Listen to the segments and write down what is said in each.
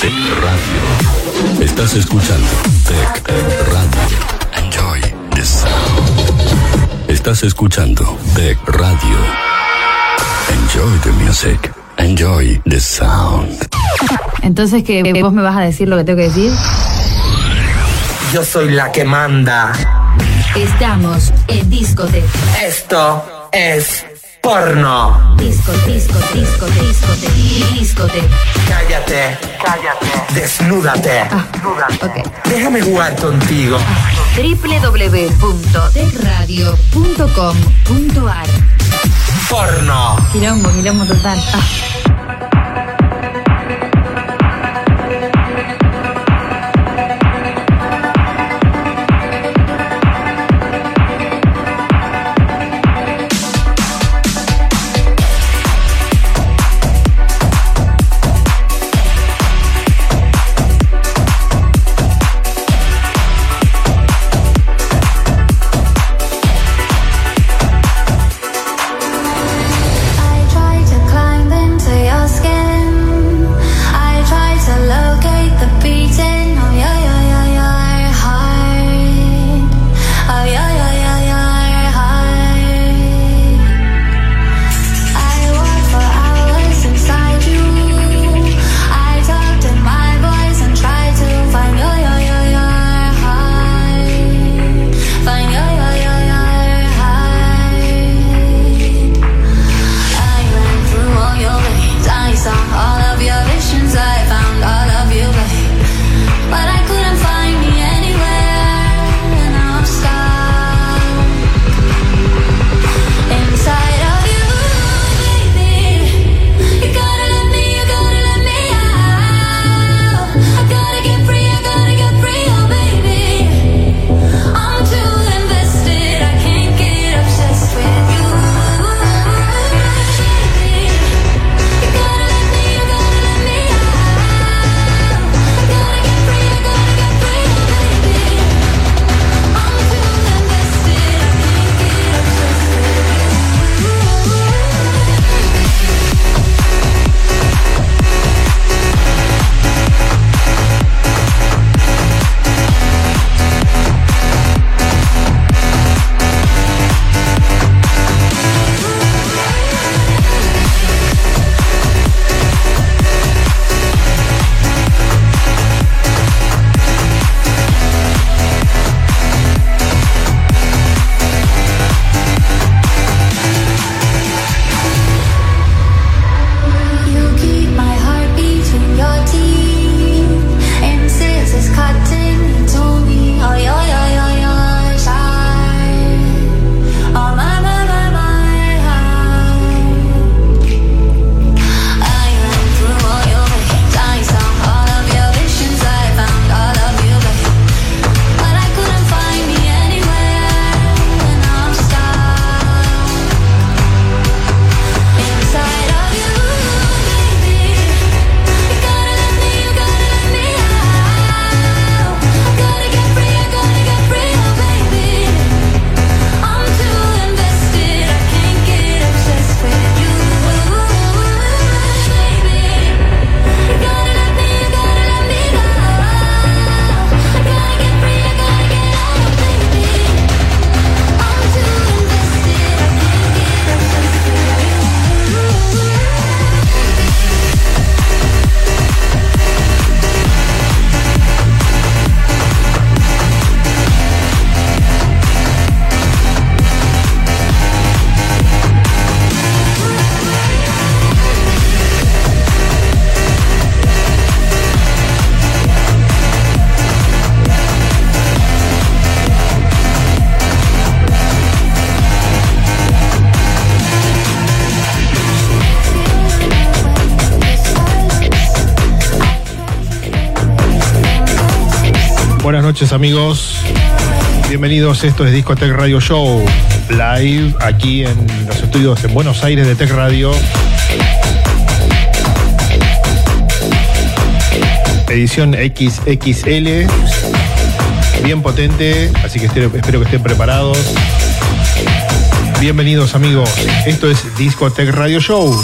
Tech Radio. Estás escuchando Tech Radio. Enjoy the sound. Estás escuchando Tech Radio. Enjoy the music. Enjoy the sound. Entonces, ¿que vos me vas a decir lo que tengo que decir? Yo soy la que manda. Estamos en Discotech. Esto es porno. Disco, disco, disco, disco, discote. Cállate, cállate. Desnúdate. Ah, Okay. Déjame jugar contigo. Ah, www.tecradio.com.ar Porno. Quilombo, quilombo total. Ah. noches amigos. Bienvenidos, esto es Discotech Radio Show, live aquí en los estudios en Buenos Aires de Tech Radio. Edición XXL, bien potente, así que espero, espero que estén preparados. Bienvenidos amigos, esto es Discotech Radio Show.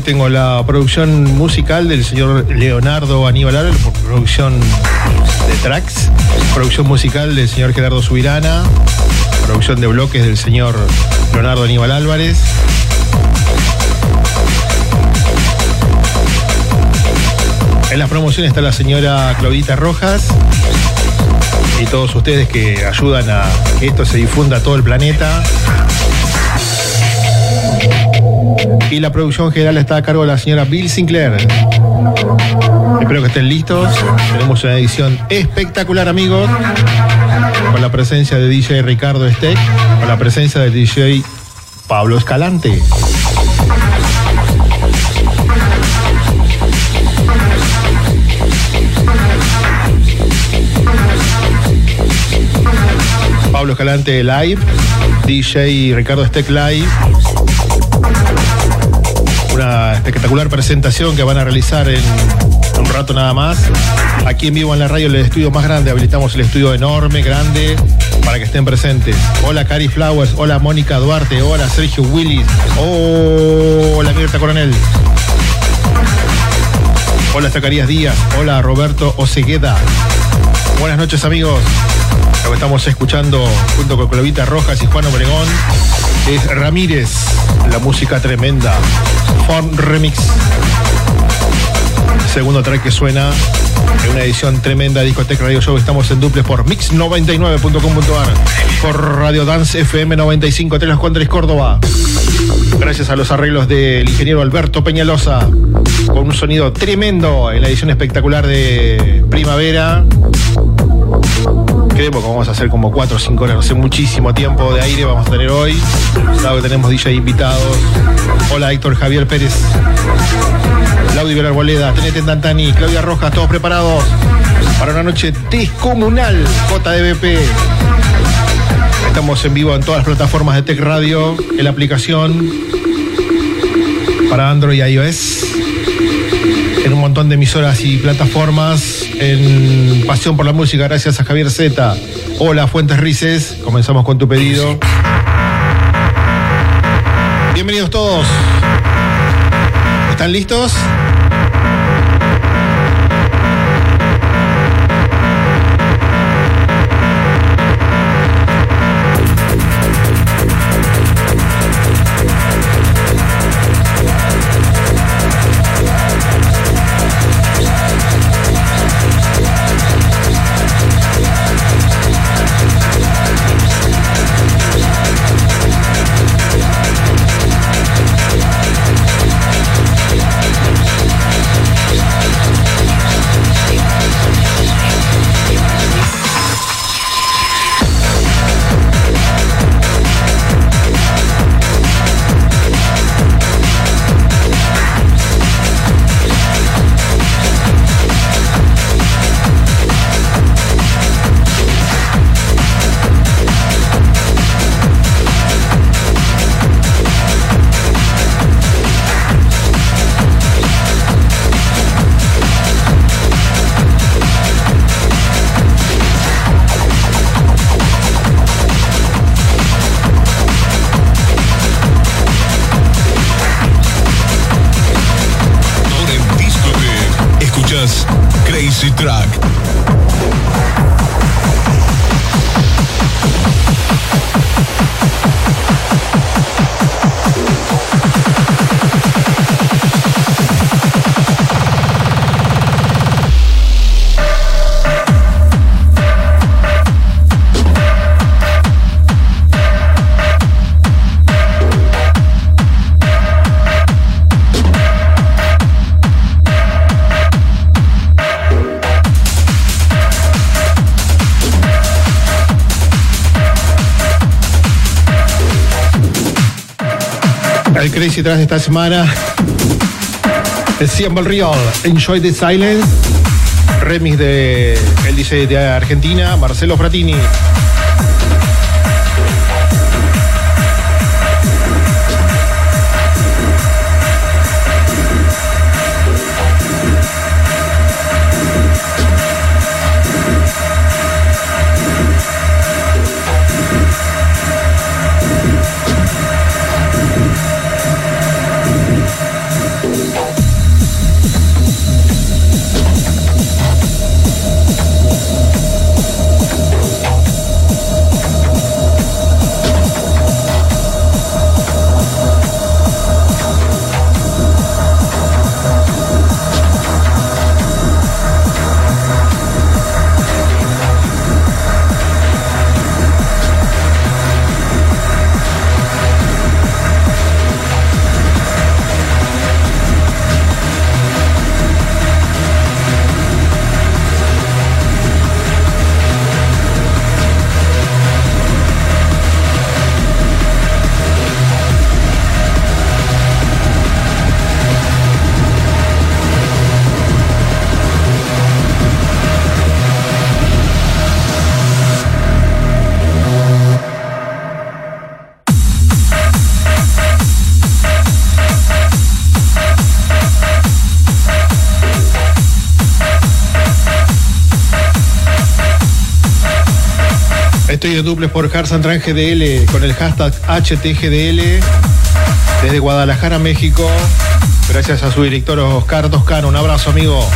Tengo la producción musical del señor Leonardo Aníbal Álvarez, producción de tracks, producción musical del señor Gerardo Subirana, producción de bloques del señor Leonardo Aníbal Álvarez. En la promoción está la señora Claudita Rojas y todos ustedes que ayudan a que esto se difunda a todo el planeta. Y la producción general está a cargo de la señora Bill Sinclair. Espero que estén listos. Tenemos una edición espectacular, amigos. Con la presencia de DJ Ricardo Steck, con la presencia del DJ Pablo Escalante. Pablo Escalante Live, DJ Ricardo Steck Live. Una espectacular presentación que van a realizar en un rato nada más. Aquí en vivo en la radio, el estudio más grande. Habilitamos el estudio enorme, grande, para que estén presentes. Hola Cari Flowers, hola Mónica Duarte, hola Sergio Willis, hola Mirta Coronel. Hola Zacarías Díaz, hola Roberto Osegueda. Buenas noches amigos. Estamos escuchando junto con Clovita Rojas y Juan Obregón es Ramírez, la música tremenda. Form Remix. Segundo track que suena en una edición tremenda de Discoteca Radio Show. Estamos en duples por mix99.com.ar, por Radio Dance FM 95, Las Cuandres Córdoba. Gracias a los arreglos del ingeniero Alberto Peñalosa, con un sonido tremendo en la edición espectacular de Primavera. Creemos que vamos a hacer como 4 o 5 horas, no sé, muchísimo tiempo de aire vamos a tener hoy. Dado que tenemos DJ invitados. Hola Héctor Javier Pérez. Claudio Vilar Boleda, Tenete Dantani, Claudia Rojas, todos preparados para una noche descomunal JDBP. Estamos en vivo en todas las plataformas de Tech Radio, en la aplicación para Android y iOS, en un montón de emisoras y plataformas, en Pasión por la Música, gracias a Javier Z. Hola Fuentes Rices, comenzamos con tu pedido. Bienvenidos todos. ¿Están listos? De esta semana. The Siembel Real, Enjoy the Silence. Remix de el DJ de Argentina, Marcelo Fratini. Duples por Harsantran GDL con el hashtag HTGDL desde Guadalajara, México. Gracias a su director Oscar Toscano. Un abrazo, amigo.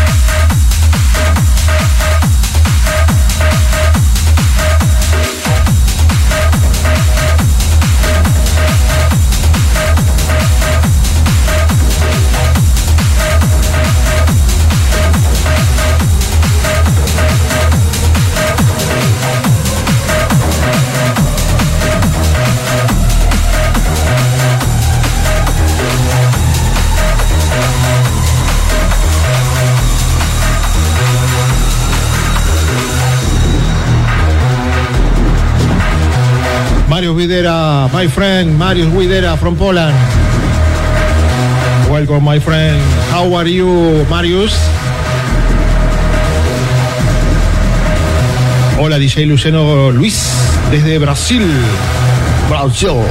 My friend, Marius Videra from Poland. Welcome, my friend. How are you, Marius? Hola, DJ Luceno Luis, desde Brasil. Brasil.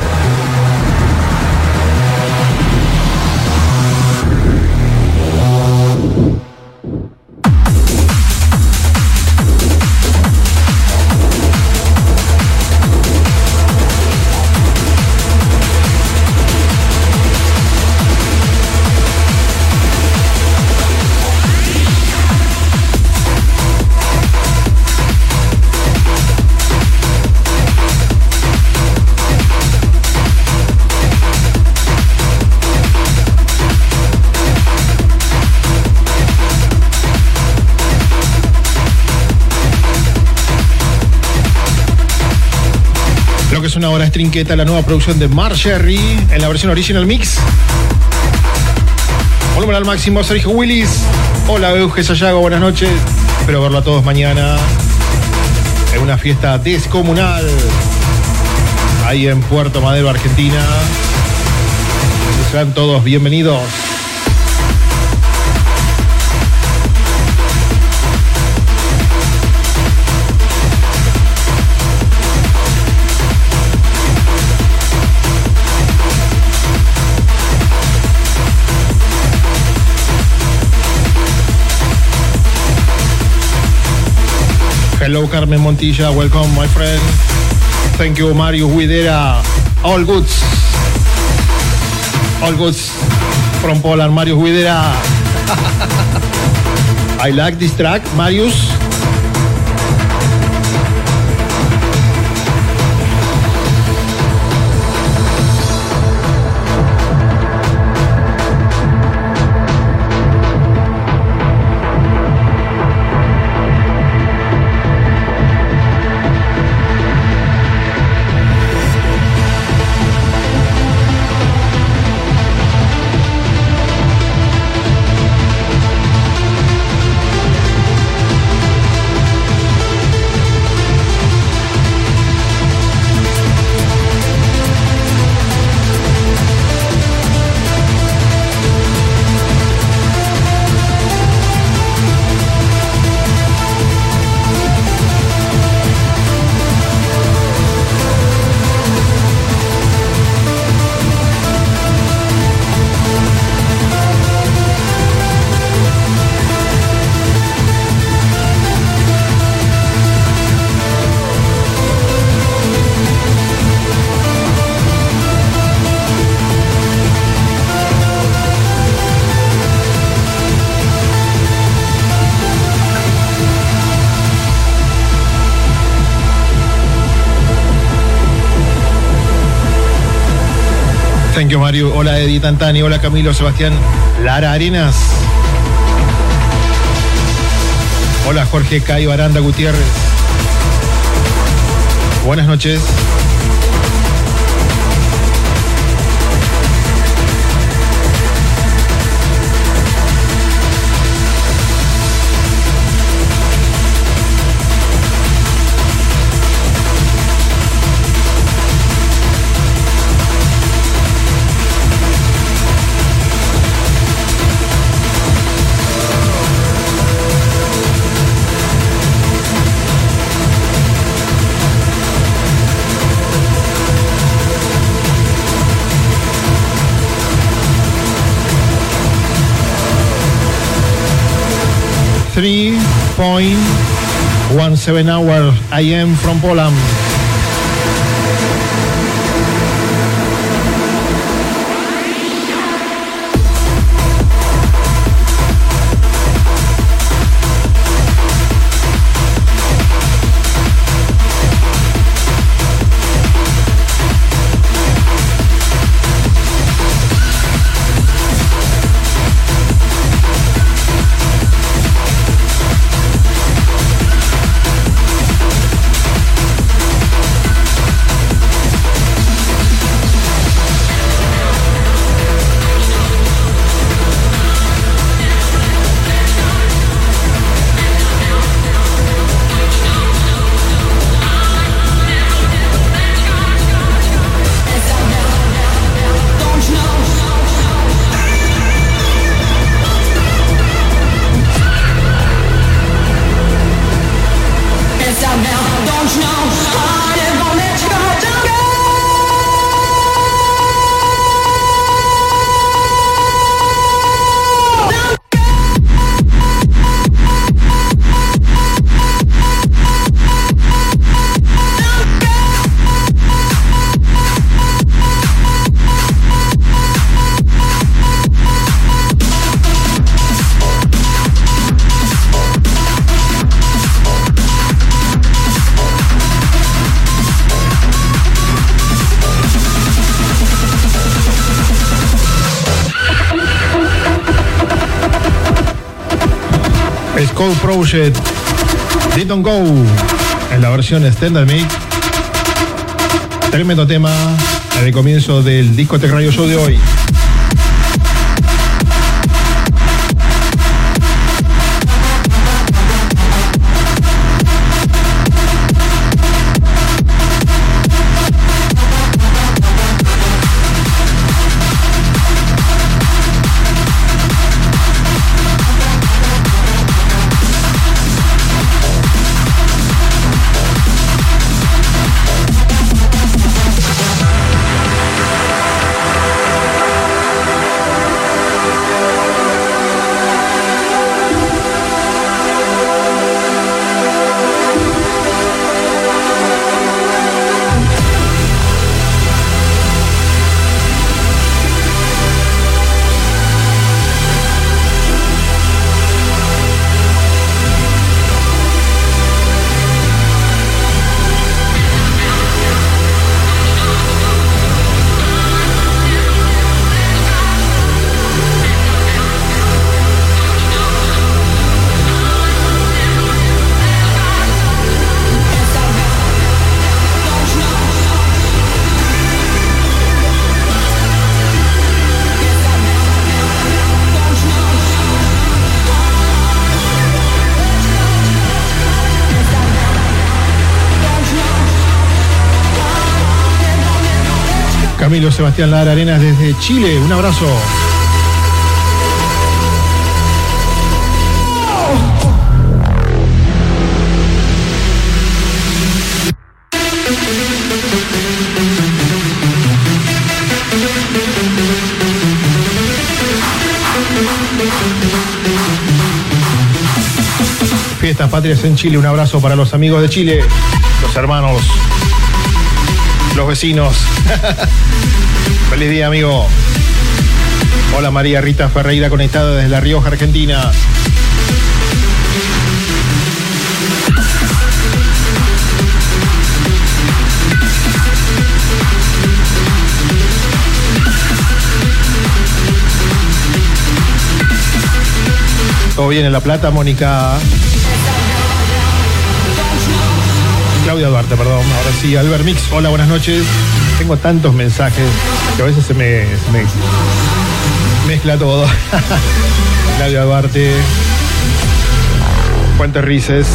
Trinqueta, la nueva producción de Mar Sherry en la versión original mix. Volumen al máximo, Sergio Willis. Hola, Euge Sayago, buenas noches. Espero verlo a todos mañana en una fiesta descomunal ahí en Puerto Madero, Argentina. Sean todos bienvenidos. Hello, Carmen Montilla. Welcome, my friend. Thank you, Mario Huidera. All goods. All goods from Poland, Mario Huidera. I like this track, Marius. Hola, Eddie Tantani. Hola, Camilo, Sebastián. Lara Arenas. Hola, Jorge Cayo Aranda Gutiérrez. Buenas noches. Three point one seven hours I am from Poland. Project Didn't Go en la versión Standard Mix. Tremendo tema el comienzo del disco Radio Show de hoy. Sebastián Lara Arenas desde Chile. Un abrazo. Fiestas Patrias en Chile. Un abrazo para los amigos de Chile, los hermanos, los vecinos. Feliz día, amigo. Hola María Rita Ferreira conectada desde La Rioja, Argentina. Todo bien en La Plata, Mónica. Claudia Duarte, perdón. Ahora sí, Albert Mix. Hola, buenas noches. Tengo tantos mensajes que a veces se me, mezcla todo. Claudia Duarte. Fuentes Rices.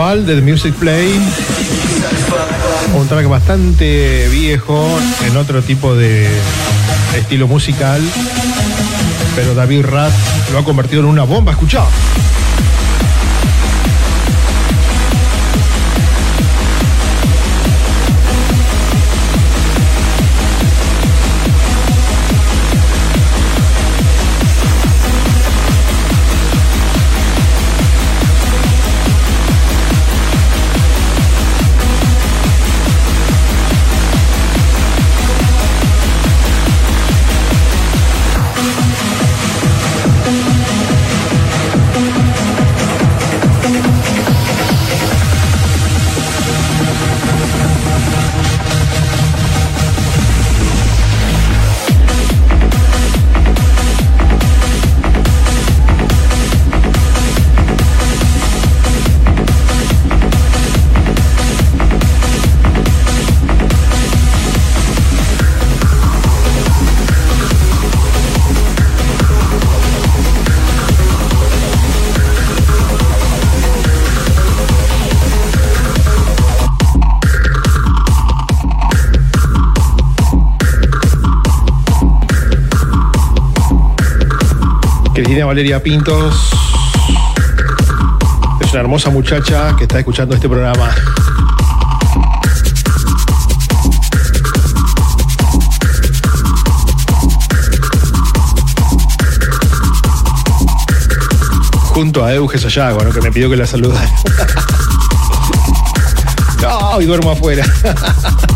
Wall del Music Play. Un track bastante viejo, en otro tipo de estilo musical. Pero David Rat lo ha convertido en una bomba. Escuchá. Valeria Pintos. Es una hermosa muchacha que está escuchando este programa. Junto a Euge Sayago, ¿no? que me pidió que la saludara. no, y duermo afuera.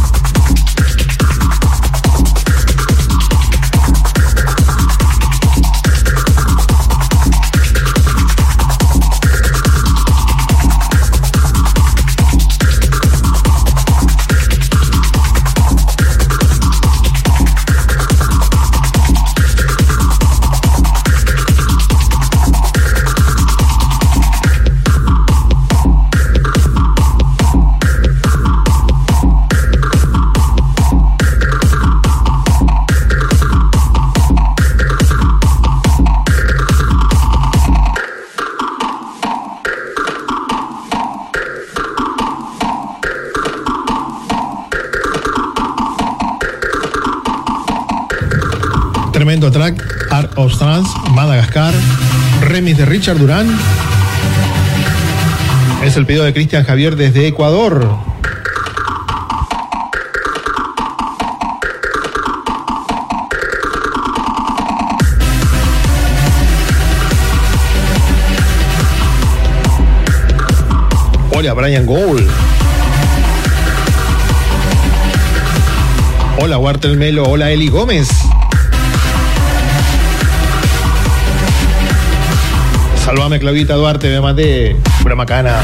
Tremendo track, Art of Trance, Madagascar, remix de Richard Durán. Es el pedido de Cristian Javier desde Ecuador. Hola Brian Gould. Hola Walter Melo, hola Eli Gómez. Salvame Clavita Duarte, me maté. Pura macana.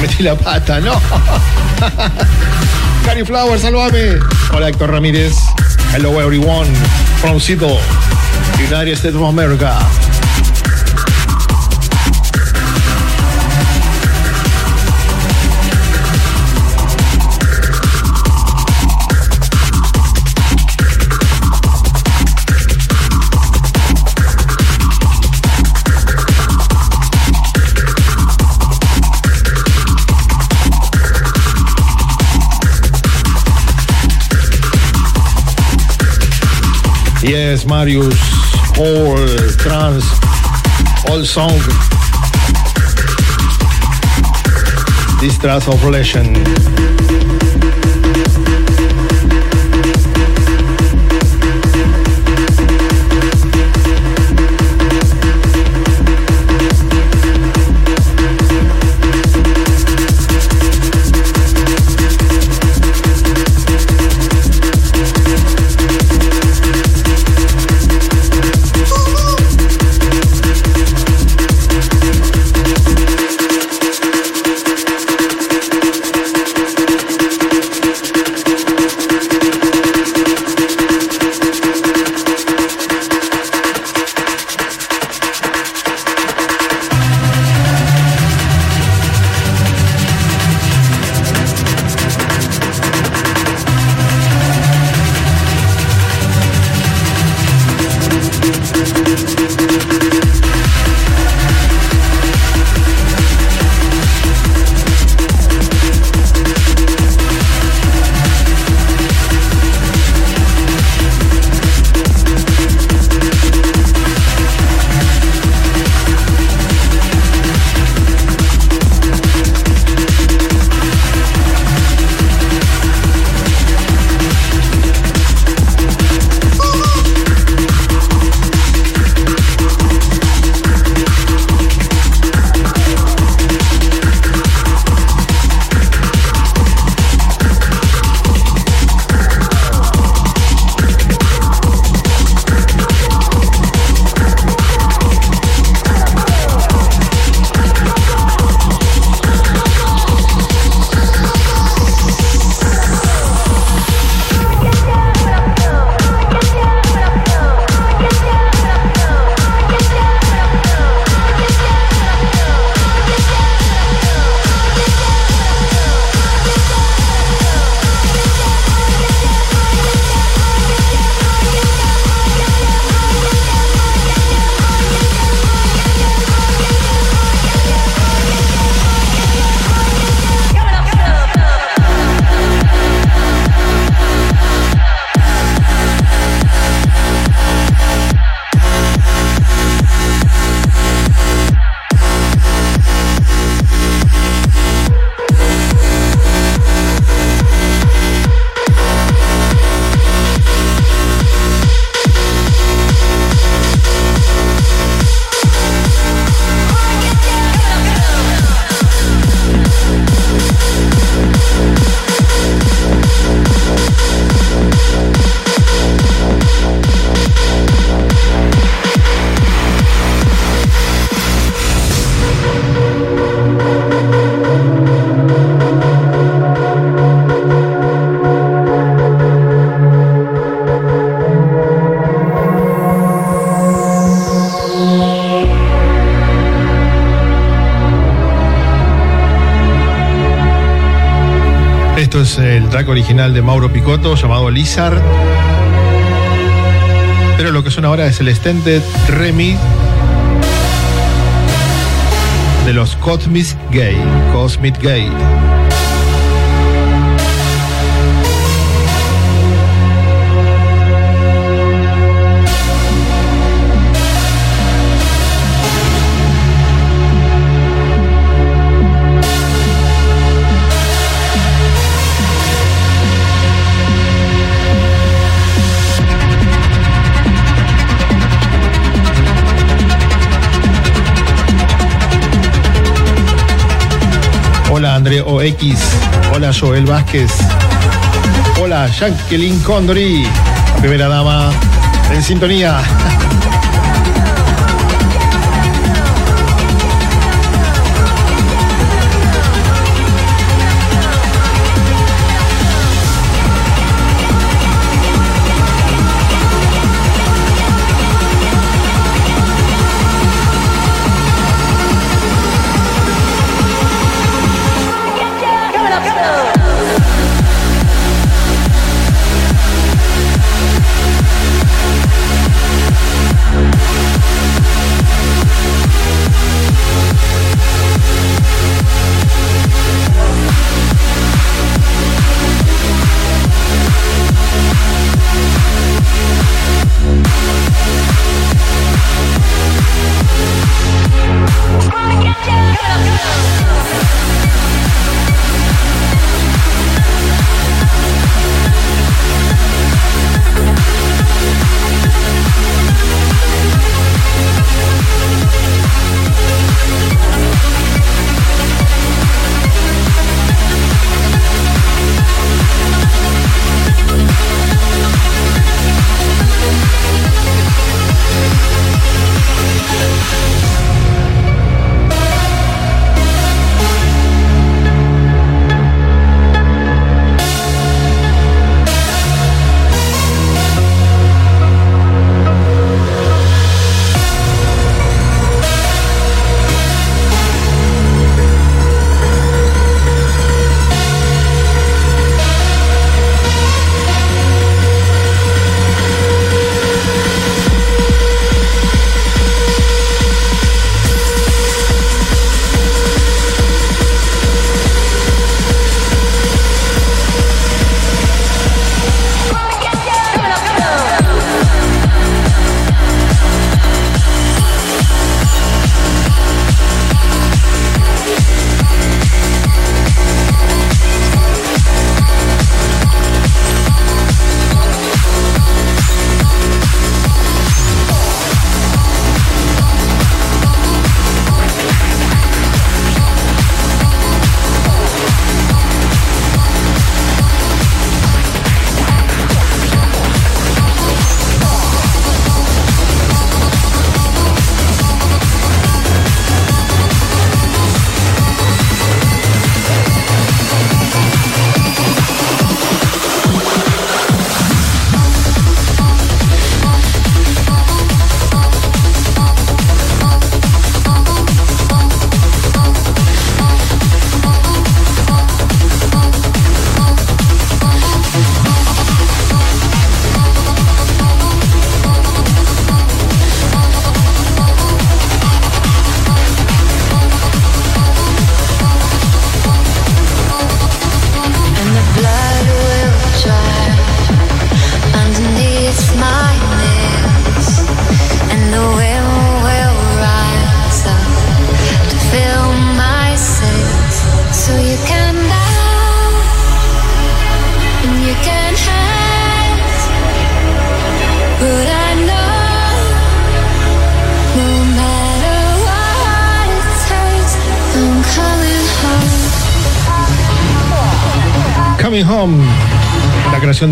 Metí la pata, no. Cari Flower, salvame. Hola Héctor Ramírez. Hello everyone. From Seattle, United States of America. Marius, all trans, all song. This trans of legend. El track original de Mauro Picotto llamado Lizard. Pero lo que suena ahora es el extended remix de los Cosmic Gay. Cosmic Gay. OX. Hola Joel Vázquez. Hola Jacqueline Condori. Primera dama en sintonía.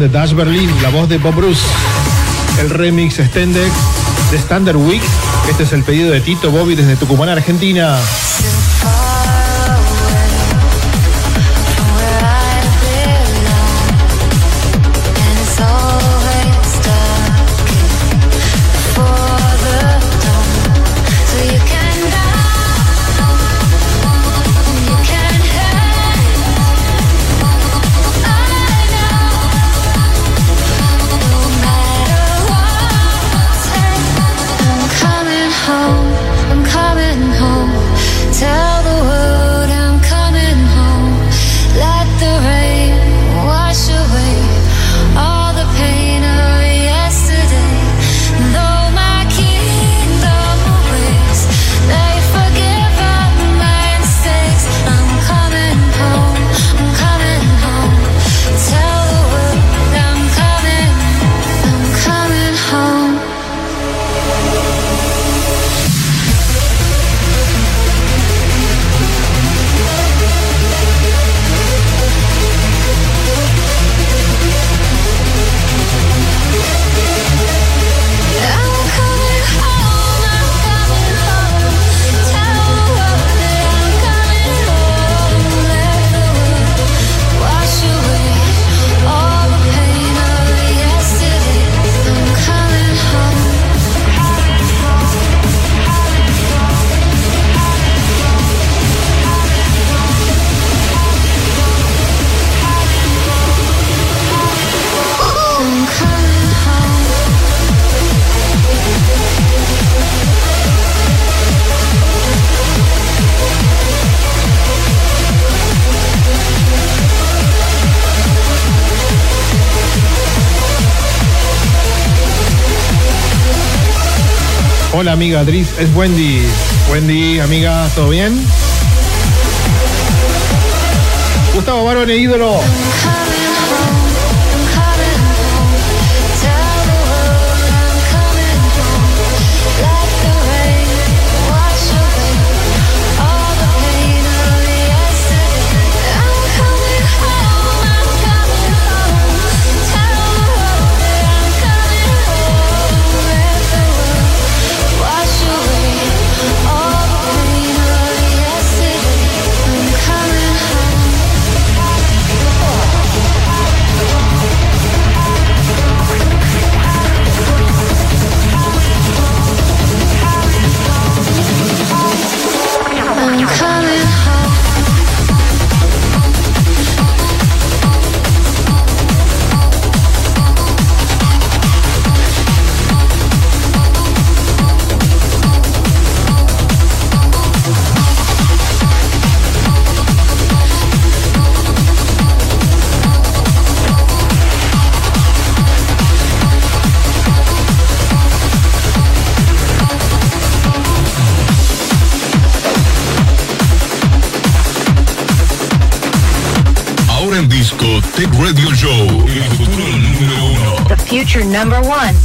De Dash Berlin, la voz de Bob Bruce. El remix extended de Standard Week. Este es el pedido de Tito Bobby desde Tucumán, Argentina. Amiga Dris, es Wendy. Wendy, amiga, ¿todo bien? Gustavo Barón, e ídolo.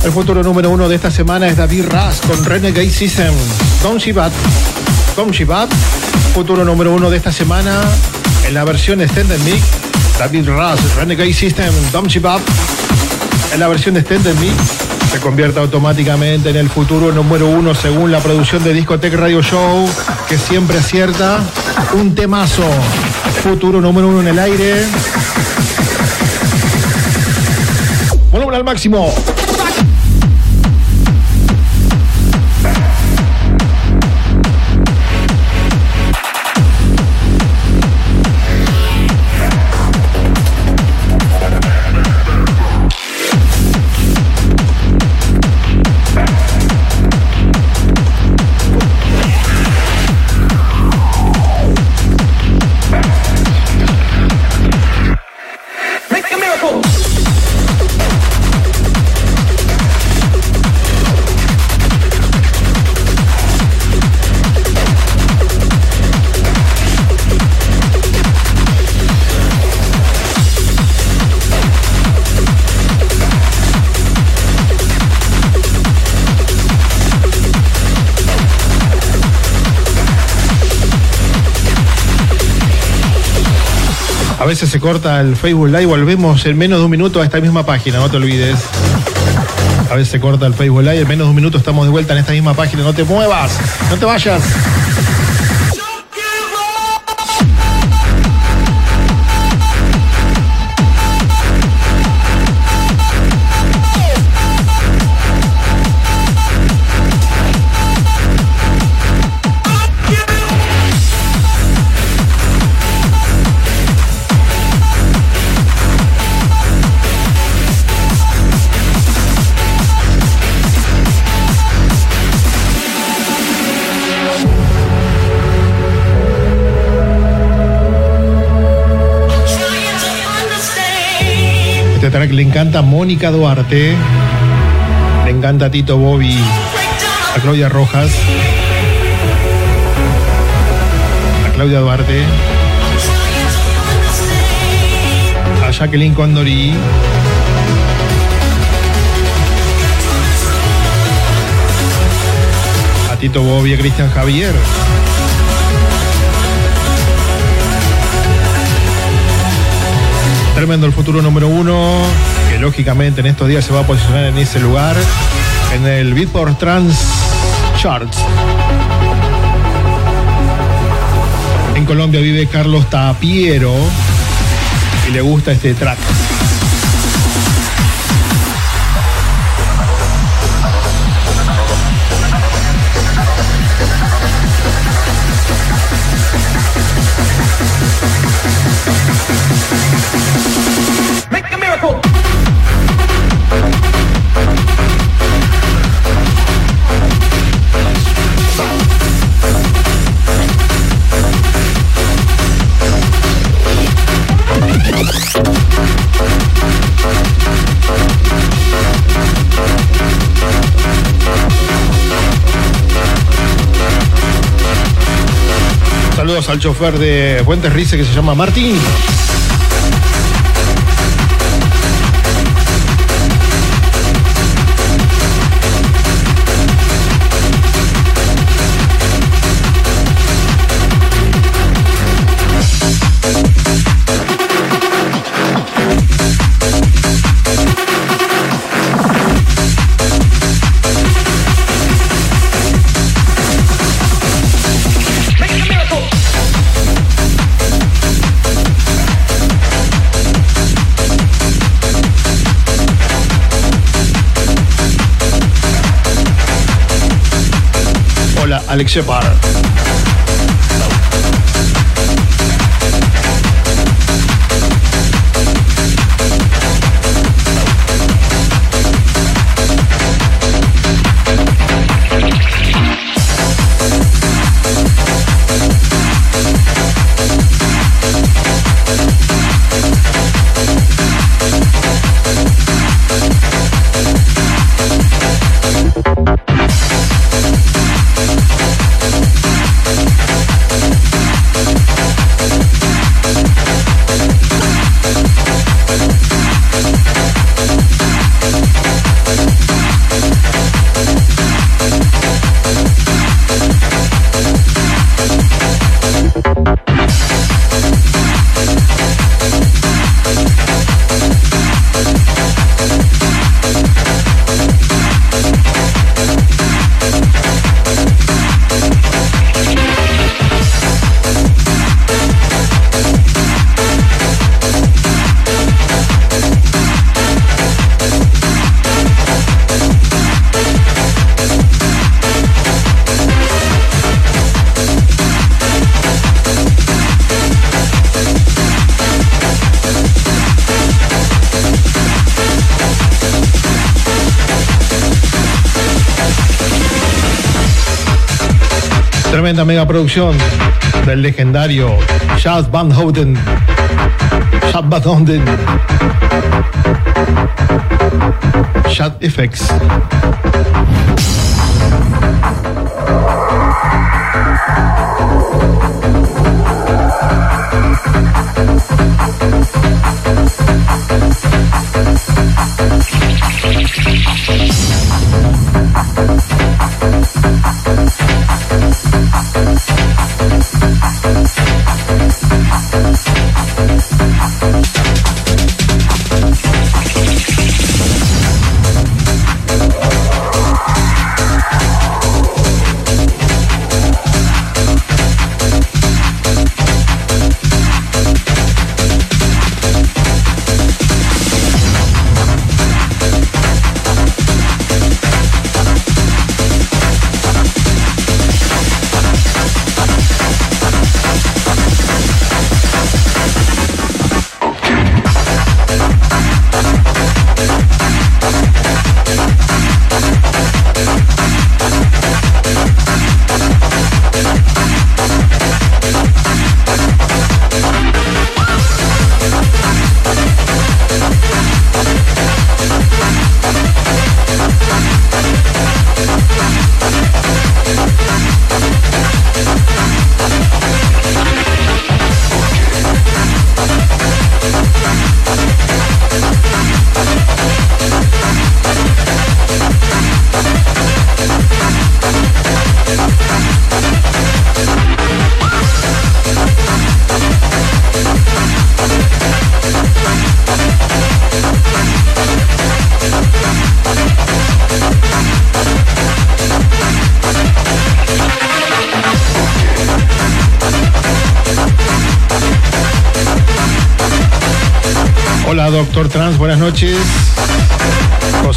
El futuro número uno de esta semana es David Raz con Renegade System. Tom Shibat. Tom Shibat. Futuro número uno de esta semana en la versión Extended Mix. David Raz, Renegade System, Tom Shibat. En la versión Extended Mix se convierte automáticamente en el futuro número uno según la producción de Discotech Radio Show, que siempre acierta. Un temazo. Futuro número uno en el aire. Volumen al máximo. A veces se corta el Facebook Live, volvemos en menos de un minuto a esta misma página, no te olvides. A veces se corta el Facebook Live, en menos de un minuto estamos de vuelta en esta misma página, no te muevas, no te vayas. Le encanta Mónica Duarte, le encanta Tito Bobby, a Claudia Rojas, a Claudia Duarte, a Jacqueline Condori, a Tito Bobby, a Cristian Javier. Tremendo el futuro número uno, que lógicamente en estos días se va a posicionar en ese lugar, en el Beatport Trans Charts. En Colombia vive Carlos Tapiero y le gusta este track. Al chofer de Fuentes Rice que se llama Martín. Hola, Alex Mega producción del legendario Chad Van Houten. Chad Van Houten. Chad Effects.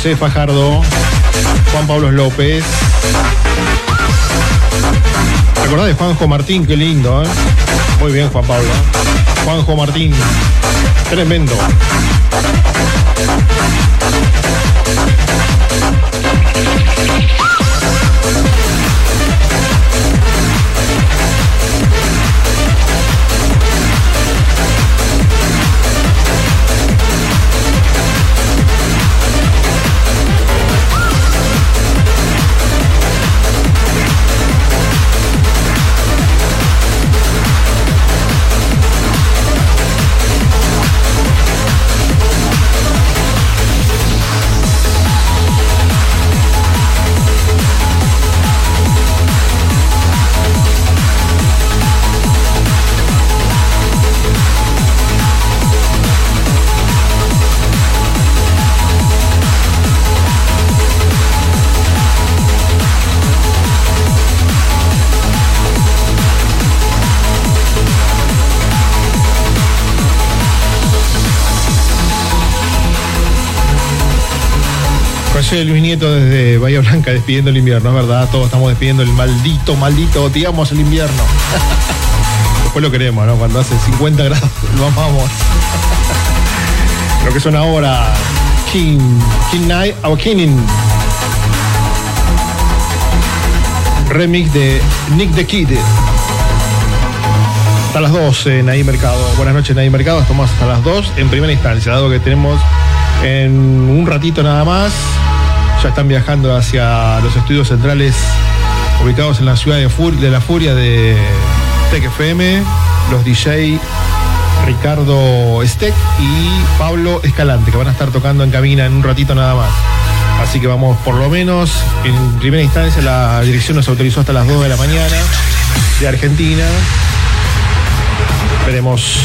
José Fajardo, Juan Pablo López. ¿Recordás de Juanjo Martín? Qué lindo, ¿eh? Muy bien, Juan Pablo. Juanjo Martín. Tremendo. Soy Luis Nieto desde Bahía Blanca despidiendo el invierno, es verdad, todos estamos despidiendo el maldito, maldito, digamos el invierno. Después lo queremos, ¿no? Cuando hace 50 grados lo amamos. Lo que son ahora King, King Night o Kinin. Remix de Nick the Kid. Hasta las 2 en ahí Mercado. Buenas noches, Ahí Mercado. Estamos hasta las 2 en primera instancia, dado que tenemos en un ratito nada más. Ya están viajando hacia los estudios centrales ubicados en la ciudad de, Fur- de la Furia de Tech FM, los DJ Ricardo Steck y Pablo Escalante, que van a estar tocando en cabina en un ratito nada más. Así que vamos, por lo menos, en primera instancia, la dirección nos autorizó hasta las 2 de la mañana de Argentina. Veremos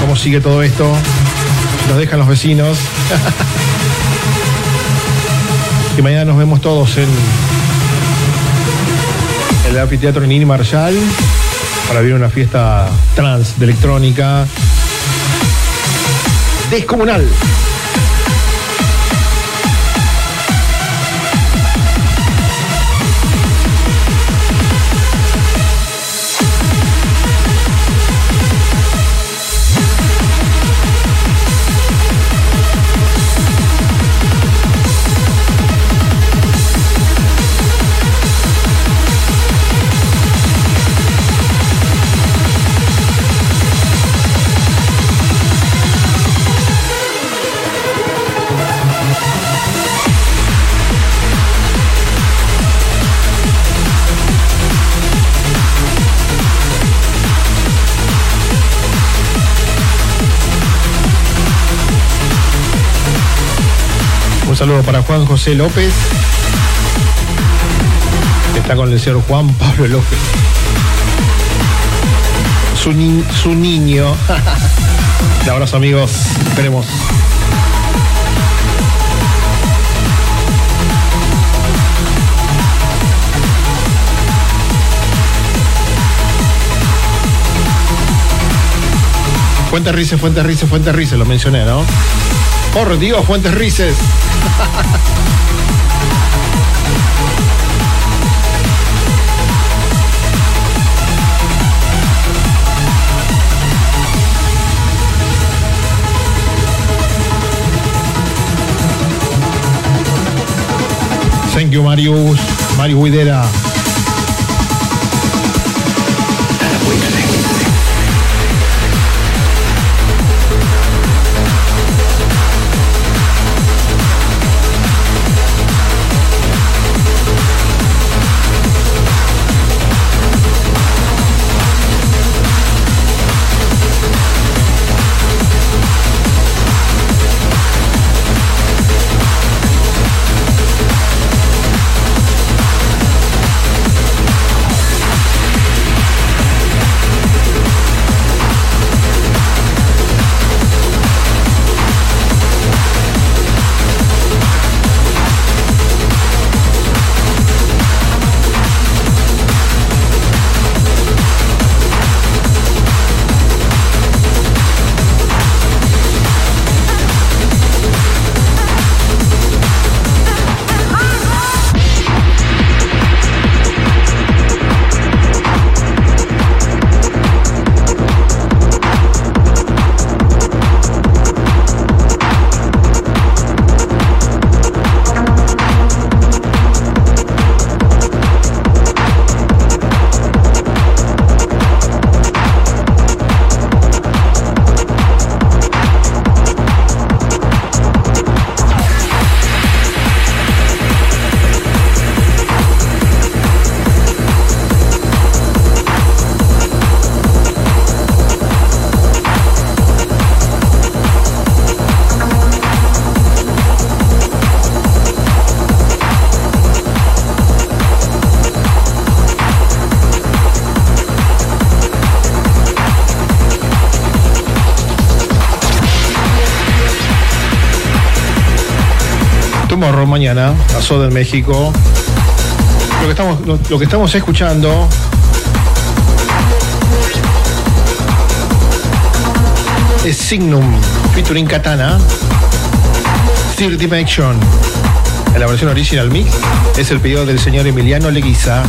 cómo sigue todo esto. Nos dejan los vecinos. y mañana nos vemos todos en el anfiteatro Nini Marshall para vivir una fiesta trans de electrónica descomunal. Saludo para Juan José López. Está con el señor Juan Pablo López. Su, su niño. Un abrazo amigos. Esperemos. Fuentes Rices, Fuentes Rices, Fuentes Rices, lo mencioné, ¿no? Por Dios, Fuentes Rices. Thank you, Marius. Mario Huidera. Mañana, a Soda en México. Lo que estamos, lo que estamos escuchando es Signum featuring Katana, Third Dimension. en la versión original mix, es el pedido del señor Emiliano Leguiza.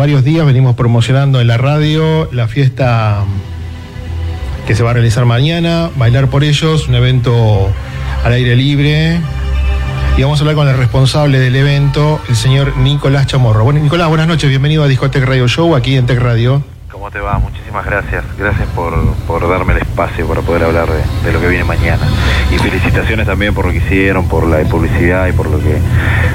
Varios, días venimos promocionando en la radio la fiesta que se va a realizar mañana, Bailar por ellos, un evento al aire libre. Y vamos a hablar con el responsable del evento, el señor Nicolás Chamorro. Bueno, Nicolás, buenas noches, bienvenido a Discotech Radio Show, aquí en Tech Radio. ¿Cómo te va? Muchísimas gracias. Gracias por, por darme el espacio para poder hablar de lo que viene mañana. Y felicitaciones también por lo que hicieron, por la publicidad y por lo que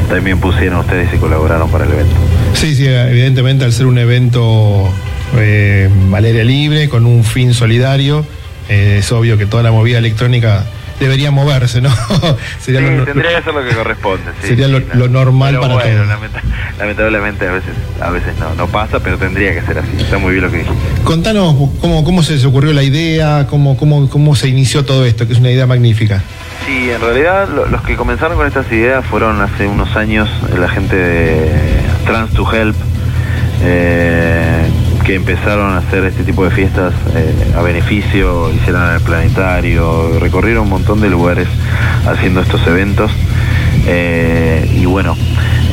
también pusieron ustedes y colaboraron para el evento. Sí, sí, evidentemente al ser un evento eh, al aire libre, con un fin solidario, eh, es obvio que toda la movida electrónica debería moverse, ¿no? sería Sí, lo, tendría que ser lo que corresponde. sí, sería sí, lo- normal Pero para bueno, todos. lamenta- lamentablemente a veces, a veces no, no pasa, pero tendría que ser así. Está muy bien lo que dijiste. Contanos cómo, cómo se les ocurrió la idea, cómo, cómo, cómo se inició todo esto, que es una idea magnífica. Sí, en realidad lo- los que comenzaron con estas ideas fueron hace unos años eh, la gente de Trans to Help, eh, que empezaron a hacer este tipo de fiestas eh, a beneficio, hicieron el planetario, recorrieron un montón de lugares haciendo estos eventos. eh, y bueno,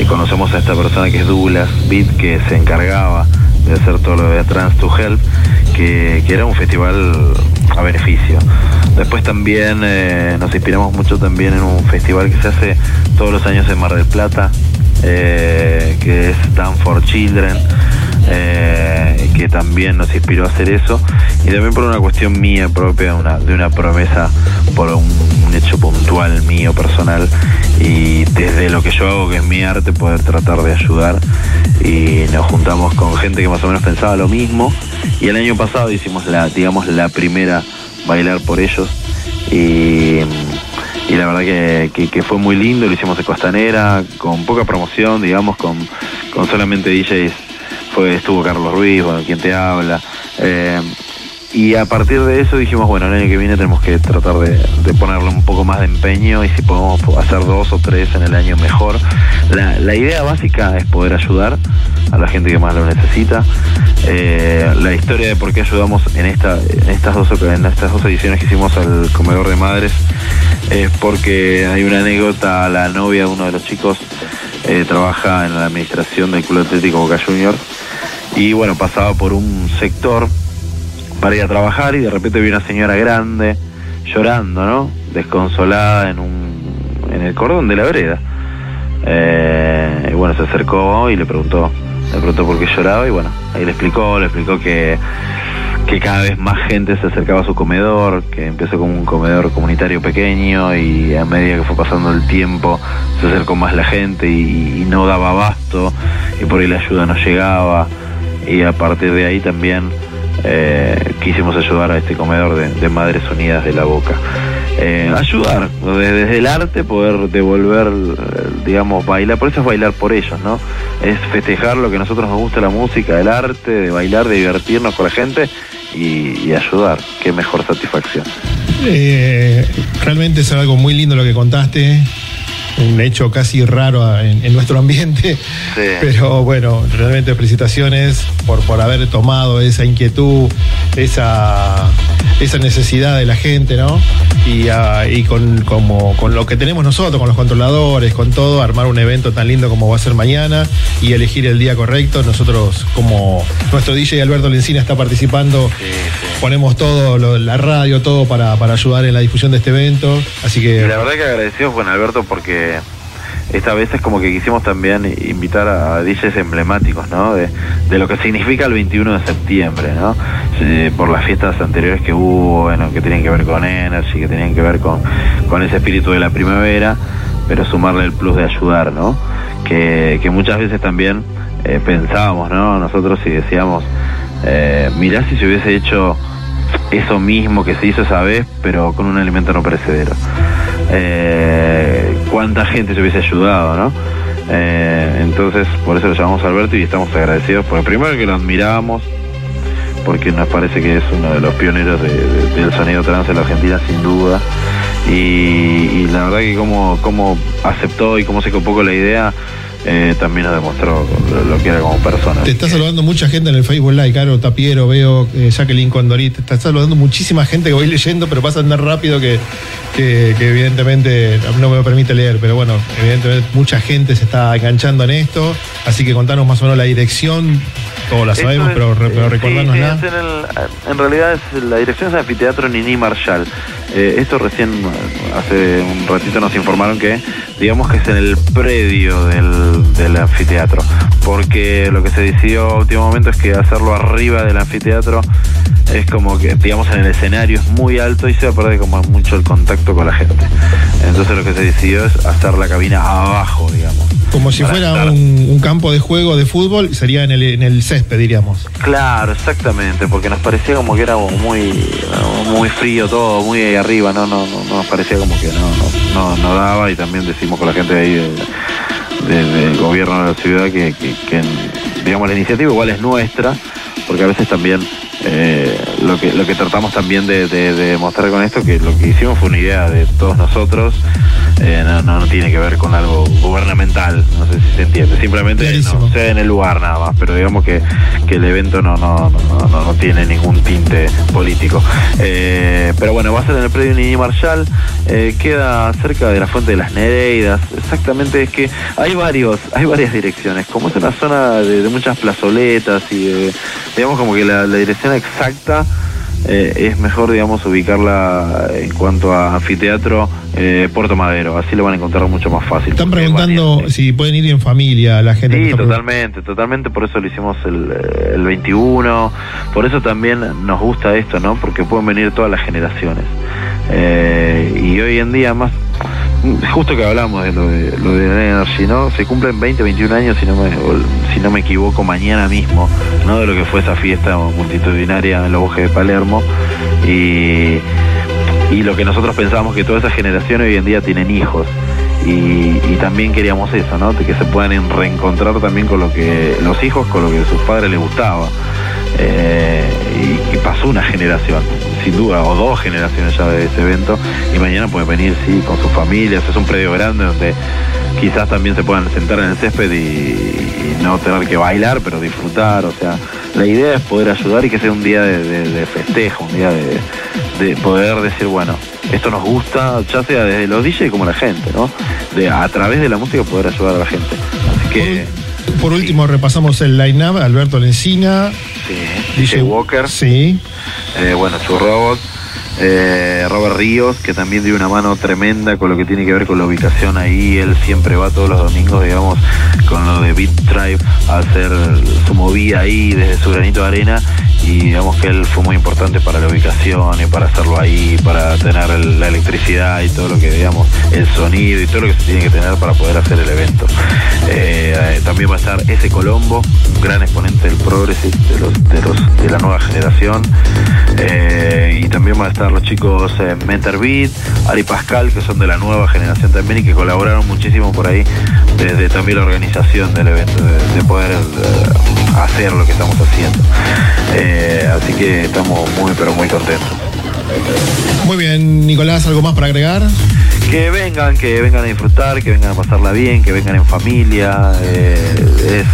conocemos a esta persona que es Douglas Beat, que se encargaba de hacer todo lo de Trans to Help, que, era un festival a beneficio. Después también nos inspiramos mucho también en un festival que se hace todos los años en Mar del Plata, eh, que es Dance for Children, eh, que también nos inspiró a hacer eso, y también por una cuestión mía propia, de una promesa por un, un hecho puntual mío, personal, y desde lo que yo hago, que es mi arte, poder tratar de ayudar, y nos juntamos con gente que más o menos pensaba lo mismo, y el año pasado hicimos la, digamos, la primera bailar por ellos, y y la verdad que, que- fue muy lindo, lo hicimos de Costanera, con poca promoción, digamos, con, con solamente DJs, fue, estuvo Carlos Ruiz, bueno, quien te habla, eh, y a partir de eso dijimos, bueno, el año que viene tenemos que tratar de, de ponerle un poco más de empeño y si podemos hacer dos o tres en el año mejor. La, la idea básica es poder ayudar a la gente que más lo necesita. Eh, la historia de por qué ayudamos en, esta, en, estas dos, en estas dos ediciones que hicimos al comedor de madres es porque hay una anécdota, la novia de uno de los chicos eh, trabaja en la administración del Club Atlético Boca Juniors y bueno, pasaba por un sector para ir a trabajar y de repente vi una señora grande llorando, ¿no? Desconsolada en un en el cordón de la vereda. Eh, y bueno, se acercó y le preguntó, le preguntó por qué lloraba y bueno, ahí le explicó, le explicó que que cada vez más gente se acercaba a su comedor, que empezó como un comedor comunitario pequeño y a medida que fue pasando el tiempo se acercó más la gente y, y no daba abasto y por ahí la ayuda no llegaba y a partir de ahí también eh, quisimos ayudar a este comedor de, Madres Unidas de la Boca. Eh, ayudar, desde, el arte poder devolver, digamos, bailar, por eso es bailar por ellos, ¿no? Es festejar lo que a nosotros nos gusta, la música, el arte, de bailar, de divertirnos con la gente y, y ayudar. Qué mejor satisfacción. Eh, realmente es algo muy lindo lo que contaste, un hecho casi raro en, en nuestro ambiente, Sí. pero bueno, realmente felicitaciones por, por haber tomado esa inquietud, esa, esa necesidad de la gente, ¿no? Y, ah, y con, como, con lo que tenemos nosotros, con los controladores, con todo, armar un evento tan lindo como va a ser mañana y elegir el día correcto. Nosotros, como nuestro DJ Alberto Lencina está participando, ponemos todo, lo- la radio, todo para, para ayudar en la difusión de este evento. Así Y que la verdad que agradecidos con Alberto porque esta vez es como que quisimos también invitar a DJs emblemáticos, ¿no? De, lo que significa el 21 de septiembre, ¿no? Por las fiestas anteriores que hubo, bueno, que tenían que ver con Energy, que tenían que ver con, con ese espíritu de la primavera, pero sumarle el plus de ayudar, ¿no? Que, que muchas veces también eh, pensábamos, ¿no? Nosotros y decíamos, eh, mirá si se hubiese hecho eso mismo que se hizo esa vez, pero con un alimento no perecedero. Eh, ¿Cuánta gente se hubiese ayudado, no? Eh, entonces, por eso lo llamamos Alberto y estamos agradecidos, porque primero que lo admiramos, porque nos parece que es uno de los pioneros de- de- del sonido trans en la Argentina, sin duda. Y, la verdad que como, como aceptó y cómo se copó con la idea, eh, también nos demostró lo, lo que era como persona. Te está saludando mucha gente en el Facebook Live, Caro Tapiero, veo eh, Jacqueline Condorí, te está saludando muchísima gente que voy leyendo, pero pasa tan rápido que, que, que evidentemente no me permite leer, pero bueno, evidentemente mucha gente se está enganchando en esto, así que contanos más o menos la dirección, todos la sabemos, es- pero, re- pero sí, es en, el- en realidad es la dirección es anfiteatro Nini Marshall. Eh, esto recién eh, hace un ratito nos informaron que digamos que es en el predio del, del anfiteatro, porque lo que se decidió a último momento es que hacerlo arriba del anfiteatro es como que digamos en el escenario es muy alto y se va a perder como mucho el contacto con la gente. Entonces lo que se decidió es hacer la cabina abajo, digamos. Como si fuera estar- un, un campo de juego de fútbol, sería en el, en el césped, diríamos. Claro, exactamente, porque nos parecía como que era como muy muy frío todo, muy ahí arriba, no, no, no, nos parecía como que no, no, no, no daba y también decimos con la gente de ahí de- de- del gobierno de la ciudad que, digamos la iniciativa igual es nuestra, porque a veces también eh, lo que lo que tratamos también de, de- de mostrar con esto que lo que hicimos fue una idea de todos nosotros, eh, no, no, no tiene que ver con algo gubernamental, no sé si se entiende, simplemente Clarísimo. no, sea en el lugar nada más, pero digamos que, que el evento no, no, no, no, no tiene ningún tinte político. Eh, pero bueno, va a ser en el predio Nini Marshall, queda cerca de la Fuente de las Nereidas, exactamente es que hay varios, hay varias direcciones, como es una zona de, de muchas plazoletas y digamos como que la, la dirección exacta eh, es mejor, digamos, ubicarla en cuanto a anfiteatro eh, Puerto Madero, así lo van a encontrar mucho más fácil. Están preguntando si pueden ir en familia la gente. Sí, totalmente, totalmente, por eso lo hicimos el, eh, el 21, por eso también nos gusta esto, ¿no? Porque pueden venir todas las generaciones. Eh, y hoy en día más, justo que hablamos de lo de, lo de Energy, ¿no? Se cumplen 20, 21 años, si no me, si no me equivoco, mañana mismo, ¿no? De lo que fue esa fiesta multitudinaria en los bosques de Palermo. Y, y lo que nosotros pensábamos que toda esa generación hoy en día tienen hijos. Y, también queríamos eso, ¿no? Que se puedan en- reencontrar también con lo que los hijos, con lo que a sus padres les gustaba. Eh, y, y pasó una generación, sin duda, o dos generaciones ya de ese evento. Y mañana pueden venir, sí, con sus familias. Es un predio grande donde quizás también se puedan sentar en el césped y, no tener que bailar, pero disfrutar. O sea, la idea es poder ayudar y que sea un día de, festejo, un día de, de poder decir, bueno, esto nos gusta, ya sea desde los DJ como la gente, ¿no? A través de la música poder ayudar a la gente. Así que, Por, último, repasamos el line-up. Alberto Lencina, sí, DJ Walker, Sí. eh, bueno, su robot. Eh, Robert Ríos, que también dio una mano tremenda con lo que tiene que ver con la ubicación ahí. Él siempre va todos los domingos, digamos, con lo de Beat Tribe a hacer su movida ahí desde su granito de arena. Y digamos que él fue muy importante para la ubicación y para hacerlo ahí, para tener la electricidad y todo lo que, digamos, el sonido y todo lo que se tiene que tener para poder hacer el evento. Eh, eh, también va a estar ese Colombo, un gran exponente del Progressive, de, la nueva generación. Eh, y también van a estar los chicos eh, Mentor Beat, Ari Pascal, que son de la nueva generación también y que colaboraron muchísimo por ahí desde también la organización del evento, de, de poder eh, hacer lo que estamos haciendo. Eh, así que estamos muy, pero muy contentos. Muy bien, Nicolás, ¿algo más para agregar? Que vengan, que vengan a disfrutar, que vengan a pasarla bien, que vengan en familia. eh, es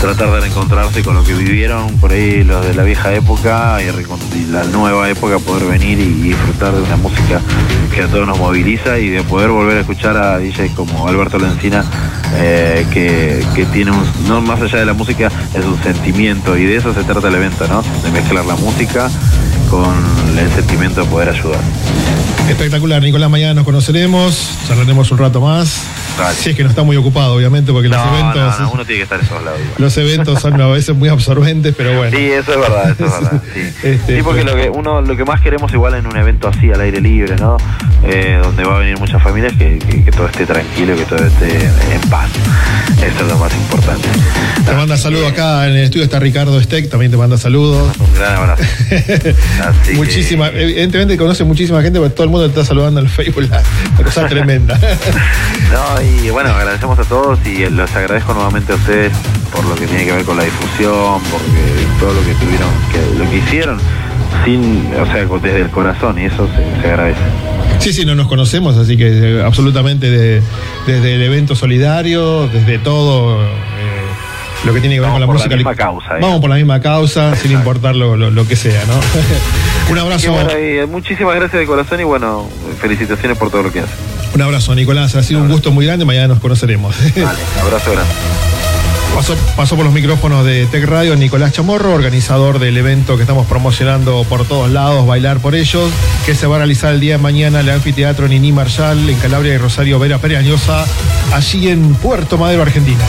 tratar de reencontrarse con lo que vivieron por ahí los de la vieja época y, la nueva época, poder venir y, y disfrutar de una música que a todos nos moviliza y de poder volver a escuchar a DJs como Alberto Lencina, eh, que, que tiene un, no más allá de la música, es un sentimiento y de eso se trata el evento, ¿no? De mezclar la música con el sentimiento de poder ayudar. Espectacular, Nicolás, mañana nos conoceremos, charlaremos un rato más. Dale. Si es que no está muy ocupado, obviamente, porque los eventos. no, no, uno tiene que estar en esos lados. igual. Los eventos son a veces muy absorbentes, pero bueno. Sí, eso es verdad, eso es verdad. Sí, Este, Sí, porque pero- lo que uno, lo que más queremos igual en un evento así al aire libre, ¿no? Eh, donde va a venir muchas familias, que, que- que todo esté tranquilo, que todo esté en paz. Eso es lo más importante. Te manda saludos acá en el estudio está Ricardo Steck, también te manda saludos. Un gran abrazo. Así que- Muchísima, evidentemente conoce muchísima gente, porque todo el mundo te está saludando en el Facebook, la- cosa tremenda. No, y bueno, agradecemos a todos y los agradezco nuevamente a ustedes por lo que tiene que ver con la difusión, porque todo lo que tuvieron, que lo que hicieron sin, o sea, desde el corazón y eso se, se agradece. Sí, sí, no nos conocemos, así que eh, absolutamente de- desde el evento solidario, desde todo eh, lo que tiene que ver Vamos con la por la música. misma causa, digamos. Vamos por la misma causa, sin importar lo, lo- lo que sea, ¿no? un Y abrazo, bueno, y, eh, muchísimas gracias de corazón y bueno, felicitaciones por todo lo que hace. Un abrazo, Nicolás. Ha sido un gusto muy grande, mañana nos conoceremos. Vale, abrazo grande. Pasó, pasó por los micrófonos de Tech Radio Nicolás Chamorro, organizador del evento que estamos promocionando por todos lados, Bailar por ellos, que se va a realizar el día de mañana en el anfiteatro Nini Marshall, en Calabria y Rosario Vera Pereañosa, allí en Puerto Madero, Argentina.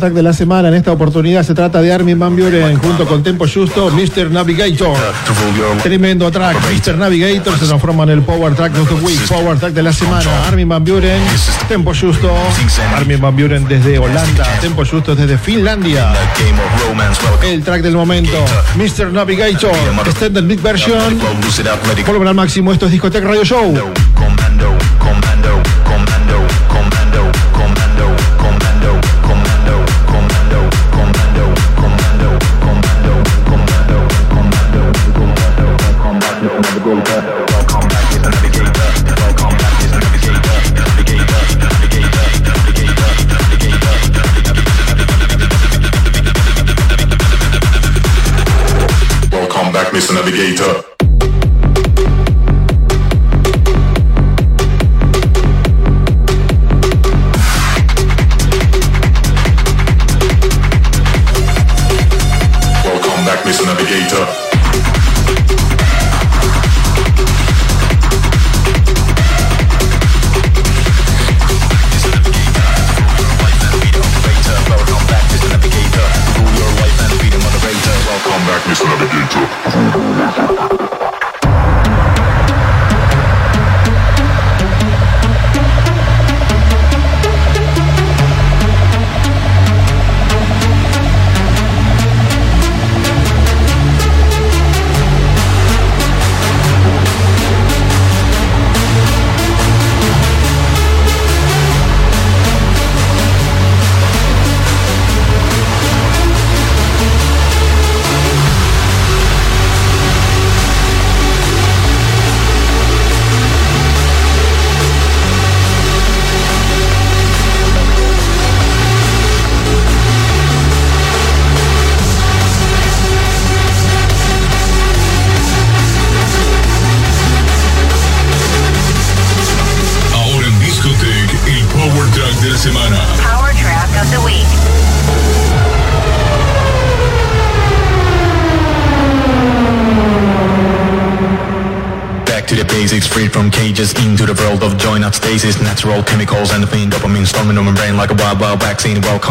De la semana, en esta oportunidad se trata de Armin Van Buren junto con Tempo Justo, Mr. Navigator. Tremendo track, Mr. Navigator se transforma en el Power Track of the Week, Power Track de la semana, Armin Van Buren, Tempo Justo, Armin Van Buren desde Holanda, Tempo Justo desde Finlandia. El track del momento, Mr. Navigator, Extended Big Version, volumen al máximo, esto es Discotech Radio Show.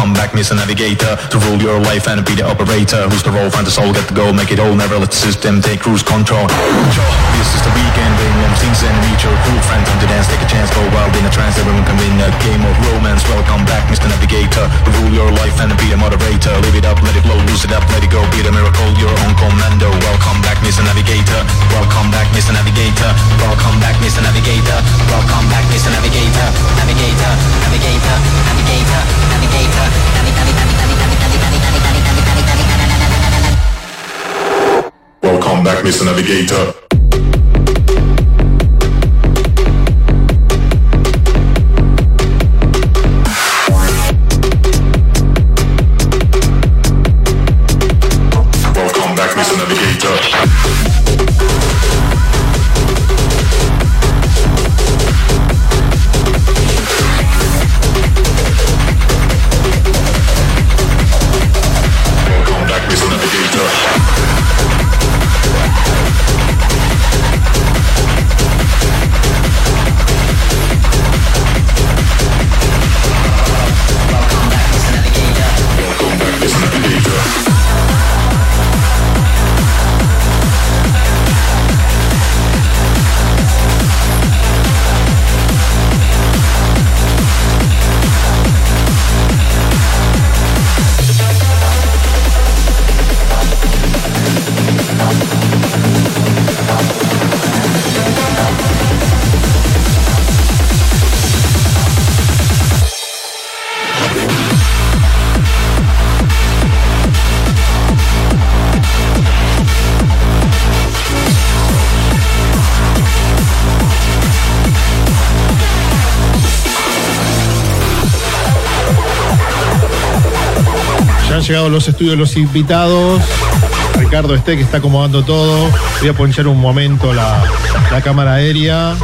Welcome back, Mr. Navigator, to rule your life and be the operator. Who's the role? Find the soul, get the goal, make it all. Never let the system take cruise control. This is the weekend, wings and meet your cool friends on the dance Take a chance, go wild in a trance Everyone can win a game of romance Welcome back, Mr. Navigator Rule your life and be a moderator Live it up, let it blow, lose it up, let it go Be the miracle, your own commando Welcome back, Mr. Navigator Welcome back, Mr. Navigator Welcome back, Mr. Navigator Welcome back, Mr. Navigator Navigator, Navigator, Navigator, Navigator, Navigator Welcome back, Mr. Navigator Llegado los estudios los invitados. Ricardo Este que está acomodando todo. Voy a ponchar un momento la, la cámara aérea.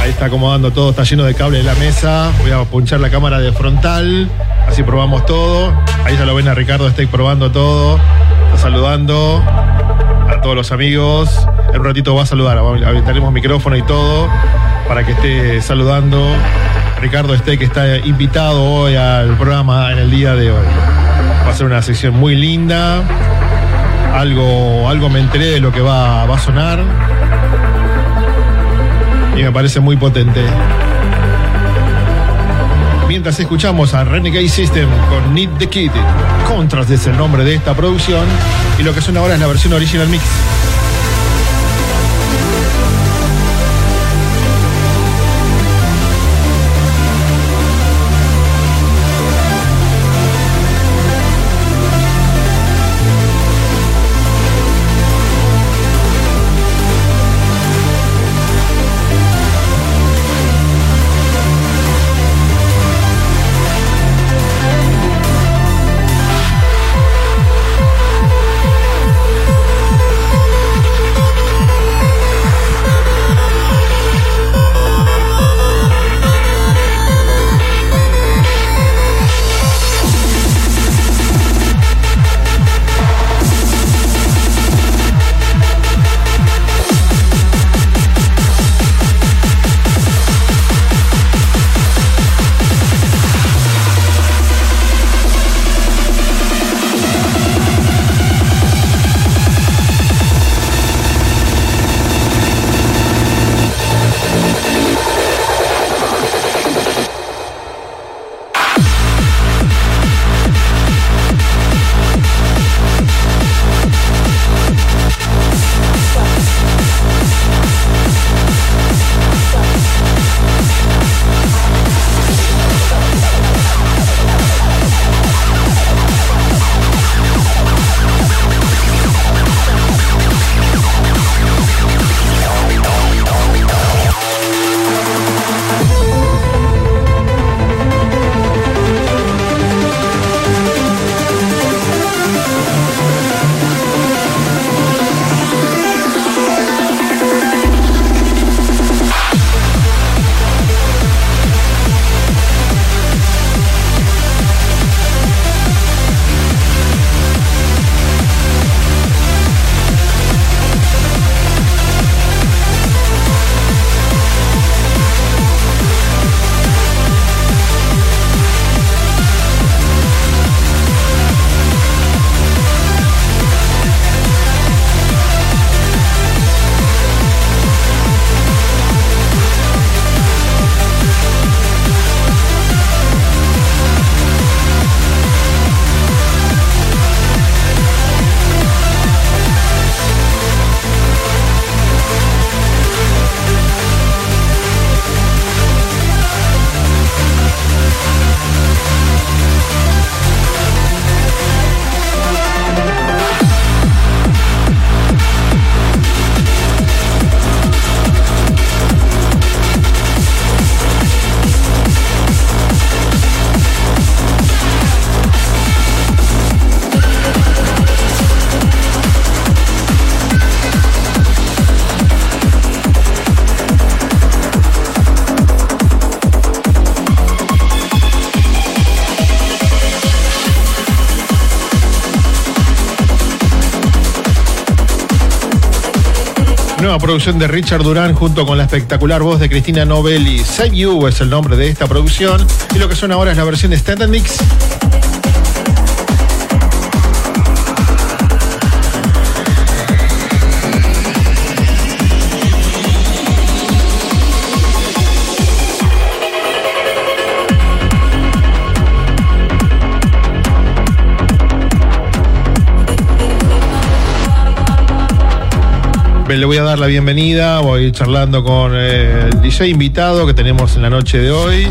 Ahí está acomodando todo, está lleno de cable en la mesa. Voy a ponchar la cámara de frontal. Así probamos todo. Ahí ya lo ven a Ricardo Este probando todo. Está saludando a todos los amigos. En un ratito va a saludar. Tenemos micrófono y todo para que esté saludando. Ricardo Este, que está invitado hoy al programa en el día de hoy. Va a ser una sección muy linda. Algo, algo me enteré de lo que va, va a sonar. Y me parece muy potente. Mientras escuchamos a Renegade System con Need the Kid, Contras es el nombre de esta producción. Y lo que suena ahora es la versión original mix. Producción de Richard Durán junto con la espectacular voz de Cristina Novelli. Save You es el nombre de esta producción. Y lo que suena ahora es la versión de Standard Mix. Le voy a dar la bienvenida, voy charlando con eh, el DJ invitado que tenemos en la noche de hoy,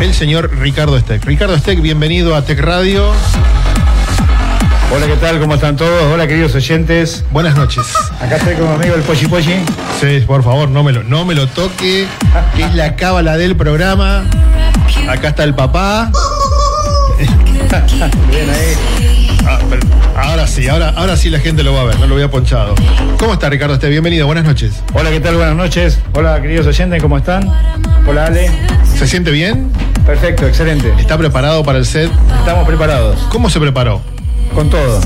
el señor Ricardo Steck. Ricardo Steck, bienvenido a Tech Radio. Hola, ¿qué tal? ¿Cómo están todos? Hola, queridos oyentes. Buenas noches. Acá estoy con mi amigo el Pochi Pochi. Sí, por favor, no me lo, no me lo toque, que es la cábala del programa. Acá está el papá. Bien ahí. Ah, ahora sí, ahora, ahora sí la gente lo va a ver, no lo había ponchado. ¿Cómo está Ricardo? Este bienvenido, buenas noches. Hola, ¿qué tal? Buenas noches. Hola, queridos oyentes, ¿cómo están? Hola, Ale. ¿Se siente bien? Perfecto, excelente. ¿Está preparado para el set? Estamos preparados. ¿Cómo se preparó? Con todo.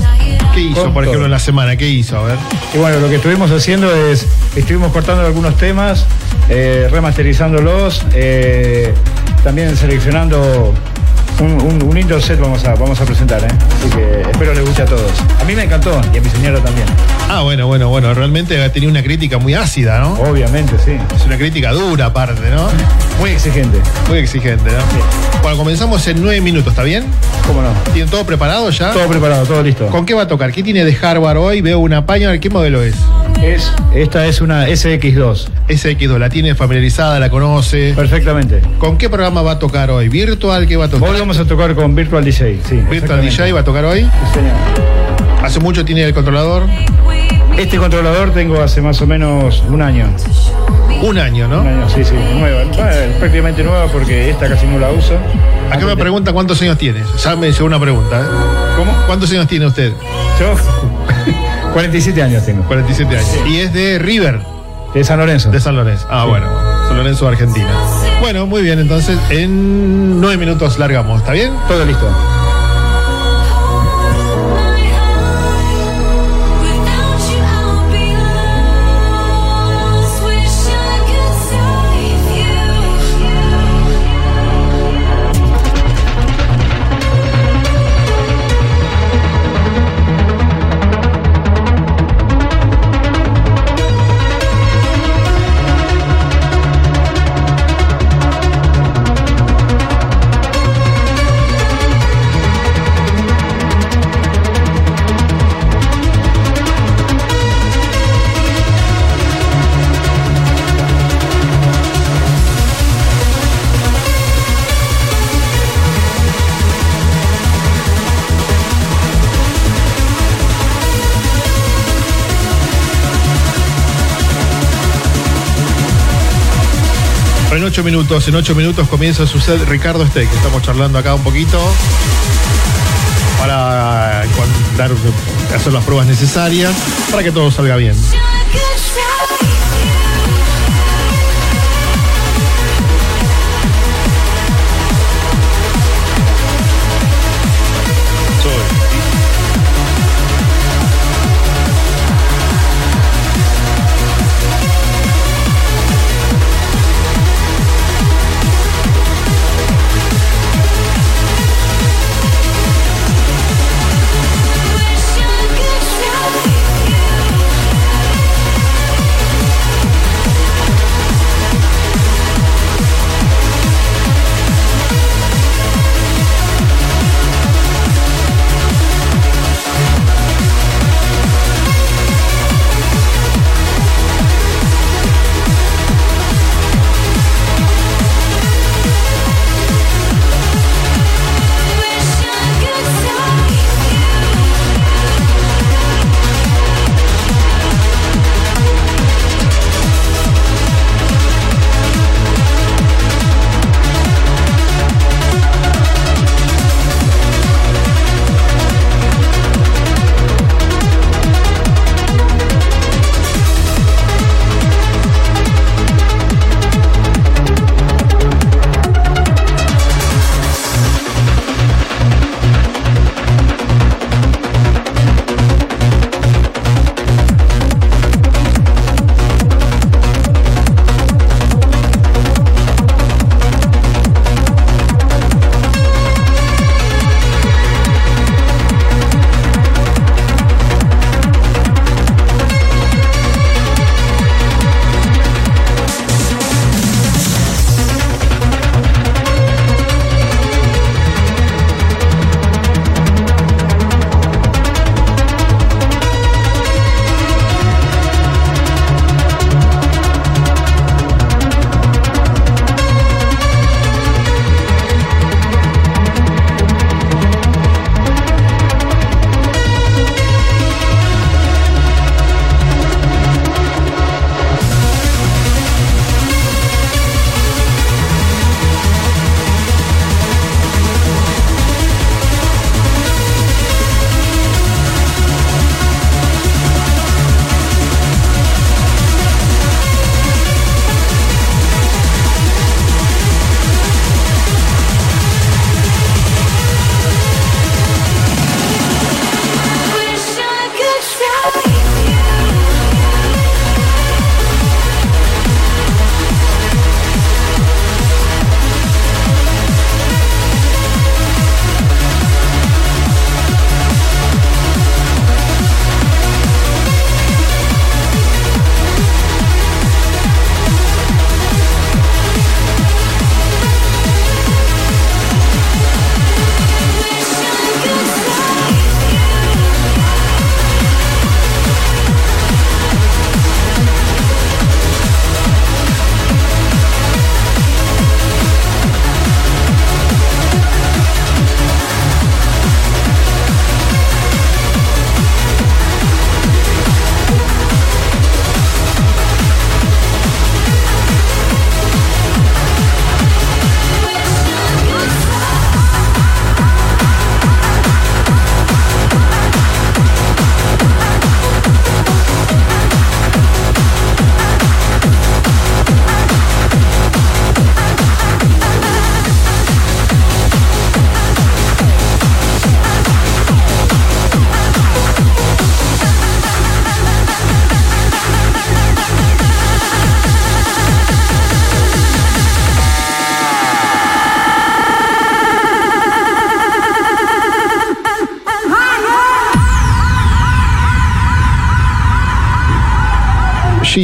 ¿Qué hizo, Con por ejemplo, todo. en la semana? ¿Qué hizo? A ver. Y bueno, lo que estuvimos haciendo es, estuvimos cortando algunos temas, eh, remasterizándolos, eh, también seleccionando un, un, un lindo set vamos a, vamos a presentar, ¿eh? así que espero les guste a todos. A mí me encantó y a mi señora también. Ah, bueno, bueno, bueno. Realmente ha tenido una crítica muy ácida, ¿no? Obviamente, sí. Es una crítica dura aparte, ¿no? Muy exigente. Muy exigente, ¿no? Bueno, comenzamos en nueve minutos, ¿está bien? ¿Cómo no? ¿Tienen todo preparado ya? Todo preparado, todo listo. ¿Con qué va a tocar? ¿Qué tiene de hardware hoy? Veo una paña, ¿qué modelo es? Es, esta es una SX2. SX2, ¿la tiene familiarizada? ¿La conoce? Perfectamente. ¿Con qué programa va a tocar hoy? ¿Virtual? ¿Qué va a tocar? Hoy vamos a tocar con Virtual DJ, sí. ¿Virtual. DJ va a tocar hoy? Sí, señor. ¿Hace mucho tiene el controlador? Este controlador tengo hace más o menos un año. Un año, ¿no? Un año, sí, sí, nueva. Bueno, prácticamente nueva porque esta casi no la uso. Acá me pregunta cuántos años tiene. Ya me llegó una pregunta. ¿eh? ¿Cómo? ¿Cuántos años tiene usted? Yo 47 años tengo. 47 años. Y es de River, De San Lorenzo. de San Lorenzo. Ah, bueno. San Lorenzo, Argentina. Bueno, muy bien. Entonces, en nueve minutos largamos. ¿Está bien? Todo listo. En ocho minutos, en ocho minutos comienza su set Ricardo Steck. Estamos charlando acá un poquito para dar, hacer las pruebas necesarias para que todo salga bien.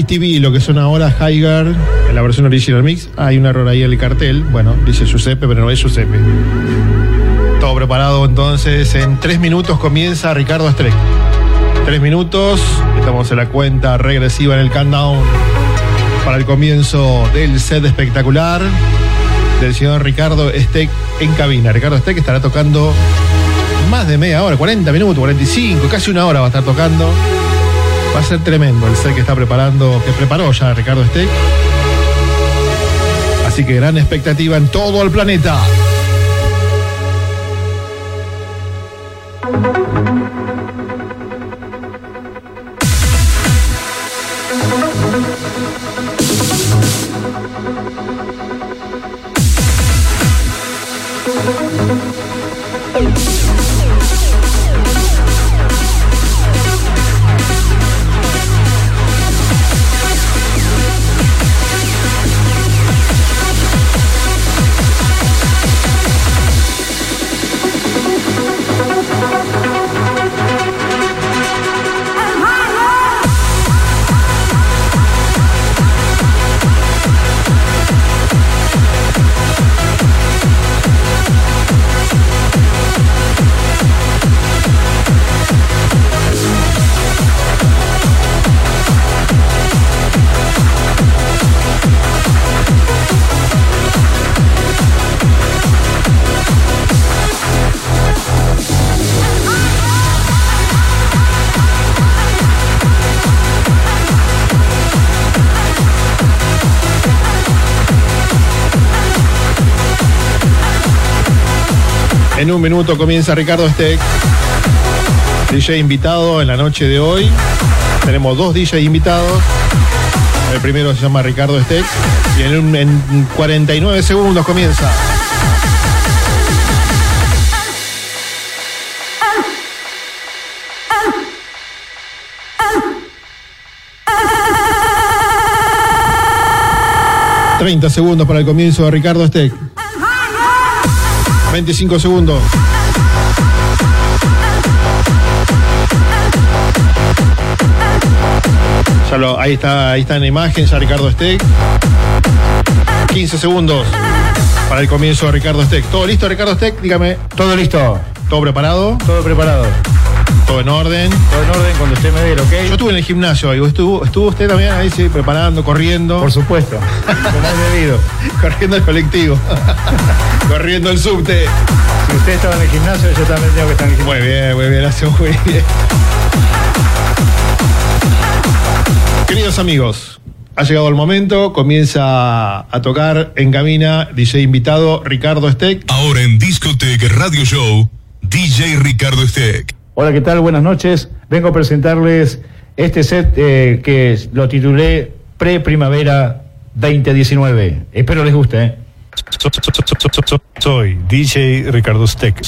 GTV, lo que son ahora Haigar, en la versión original mix. Hay un error ahí en el cartel. Bueno, dice Giuseppe, pero no es Giuseppe. Todo preparado entonces. En tres minutos comienza Ricardo Streck. Tres minutos. Estamos en la cuenta regresiva en el countdown para el comienzo del set espectacular del señor Ricardo Steck en cabina. Ricardo Steck estará tocando más de media hora, 40 minutos, 45, casi una hora va a estar tocando. Va a ser tremendo el set que está preparando, que preparó ya Ricardo Steck. Así que gran expectativa en todo el planeta. Minuto comienza Ricardo Steck, DJ invitado en la noche de hoy. Tenemos dos DJ invitados. El primero se llama Ricardo Steck y en, en 49 segundos comienza. ...30 segundos para el comienzo de Ricardo Steck. 25 segundos. Ya lo- ahí está, ahí está en la imagen, ya Ricardo Steck. 15 segundos para el comienzo de Ricardo Steck. ¿Todo listo, Ricardo Steck? Dígame. Todo listo, ¿Todo preparado? todo preparado. ¿Todo en orden? Todo en orden cuando usted me dé el Yo ok. estuve en el gimnasio ahí. ¿Estuvo, estuvo usted también ahí, sí, preparando, corriendo? Por supuesto, como es debido. corriendo el colectivo. corriendo el subte. Si usted estaba en el gimnasio, yo también tengo que estar en el gimnasio. Muy bien, muy bien, hace muy bien. Queridos amigos, ha llegado el momento, comienza a tocar en cabina DJ invitado Ricardo Steck. Ahora en Discotech Radio Show, DJ Ricardo Steck. Hola, ¿qué tal? Buenas noches. Vengo a presentarles este set eh, que lo titulé Pre-Primavera 2019. Espero les guste, ¿eh? Soy DJ Ricardo Steck.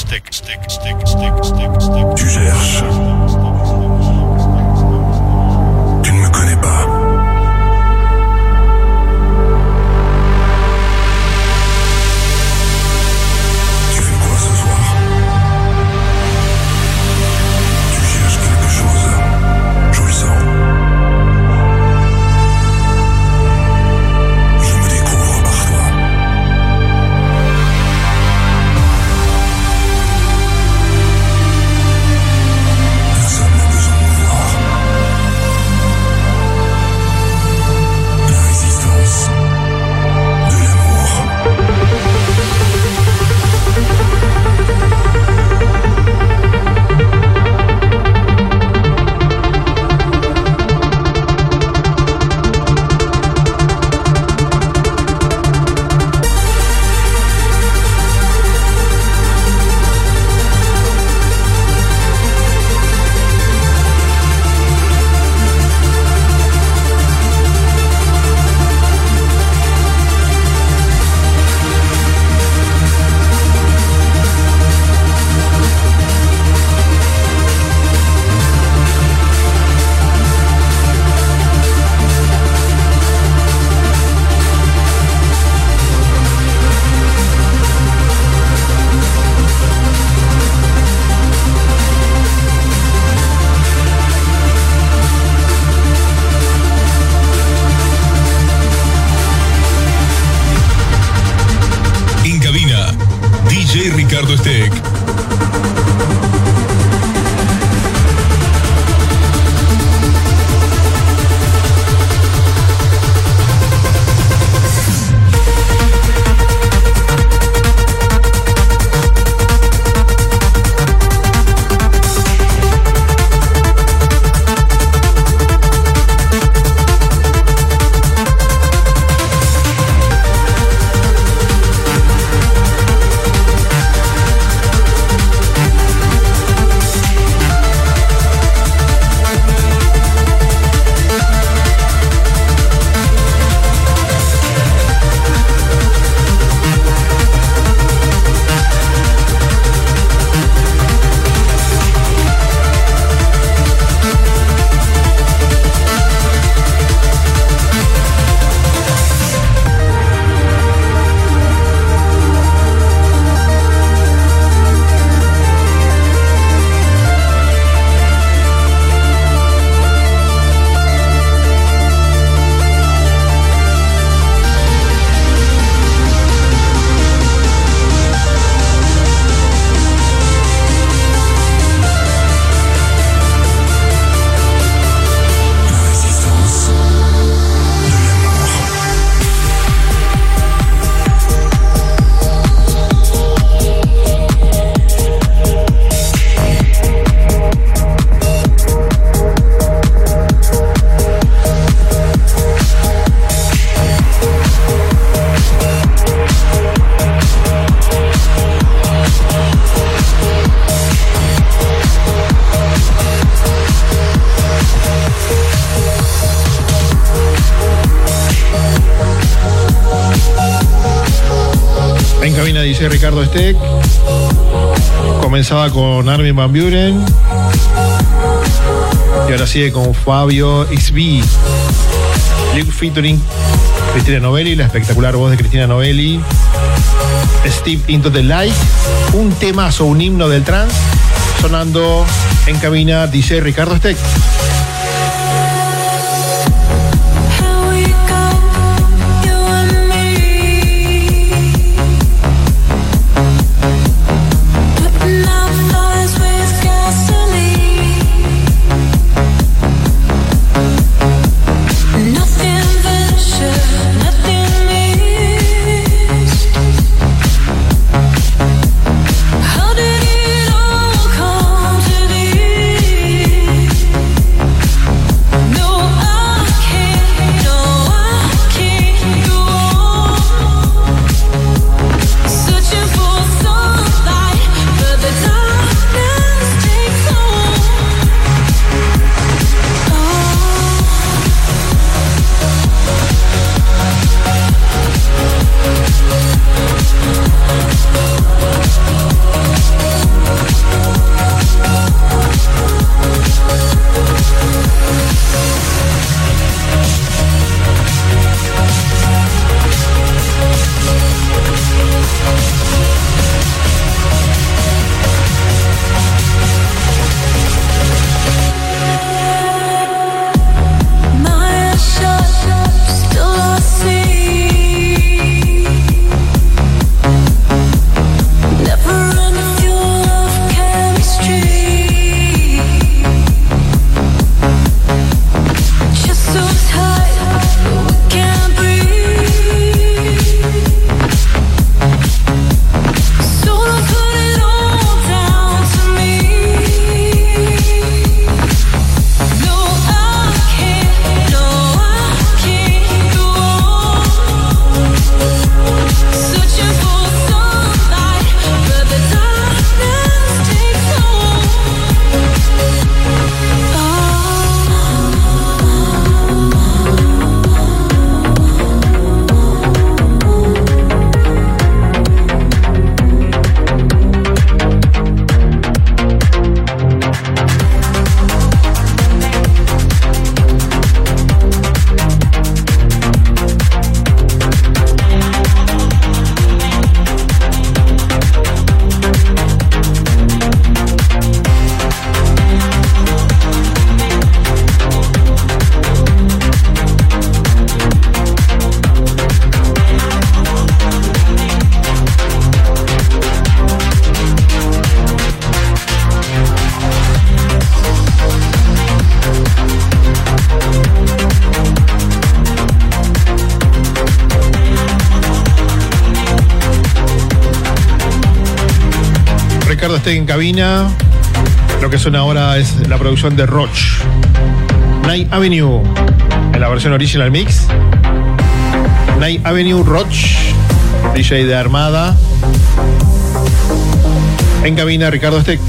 Comenzaba con Armin Van Buren. Y ahora sigue con Fabio XB. Luke featuring Cristina Novelli, la espectacular voz de Cristina Novelli. Steve Into the Light. Un temazo, un himno del trance. Sonando en cabina dice Ricardo Steck. En cabina. Lo que suena ahora es la producción de Roach. Night Avenue en la versión original mix. Night Avenue Roach, DJ de Armada. En cabina Ricardo Steg.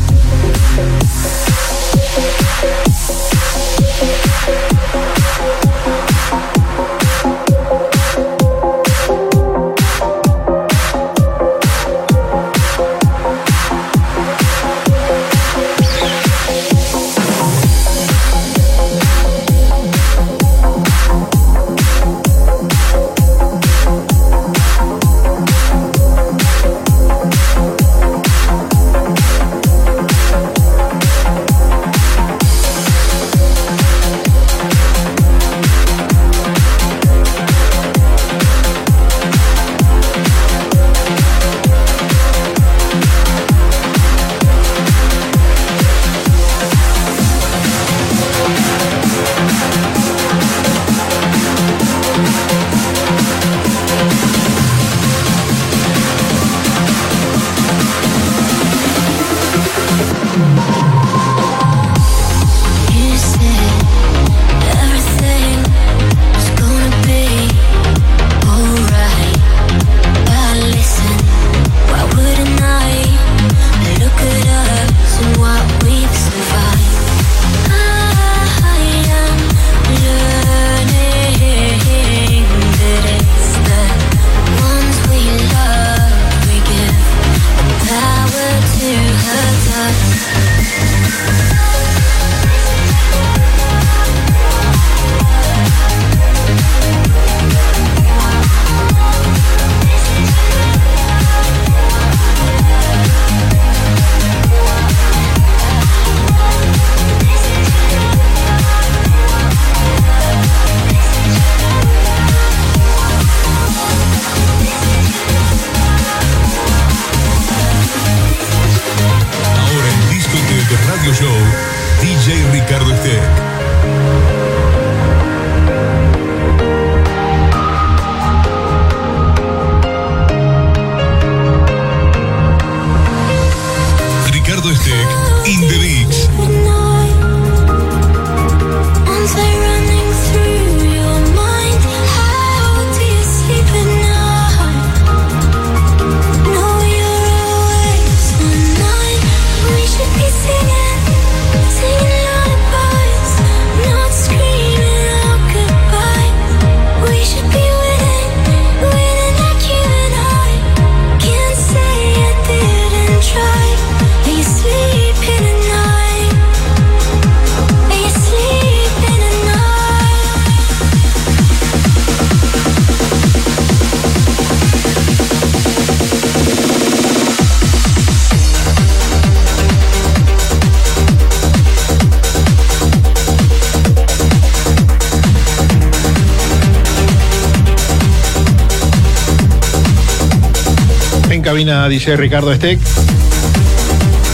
Ricardo Steck.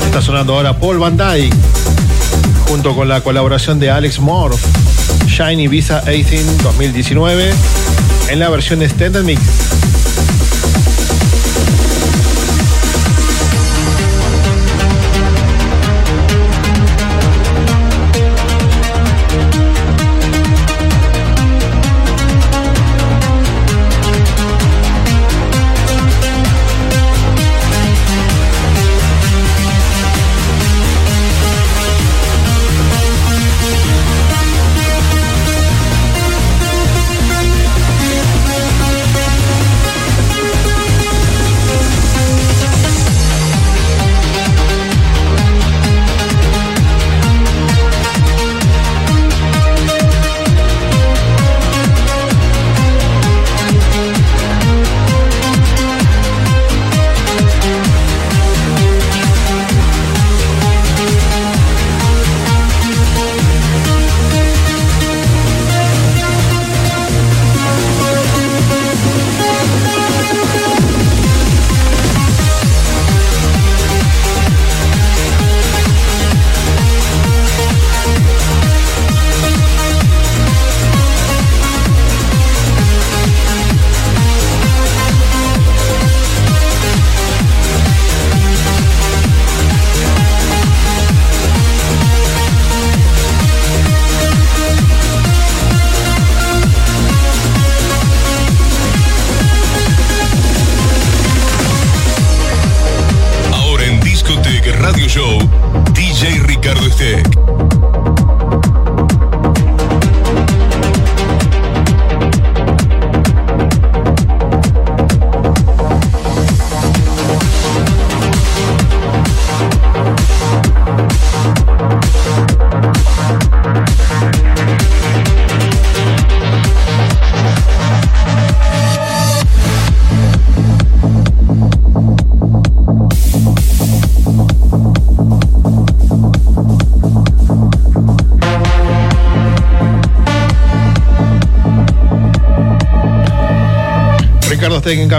Está sonando ahora Paul Van Dyke. Junto con la colaboración de Alex Morph. Shiny Visa 18 2019. En la versión Extended Mix.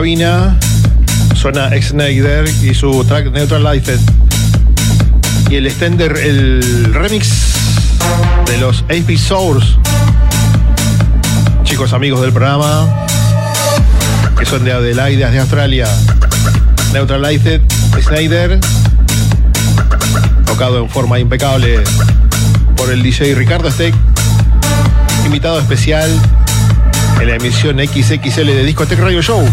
Cabina. Suena Snyder y su track Neutralized. Y el extender, el remix de los AP Source. Chicos amigos del programa. Que son de Adelaide, de Australia. Neutralized, Snyder. Tocado en forma impecable por el DJ Ricardo Steck. Invitado especial en la emisión XXL de Discotech Radio Show.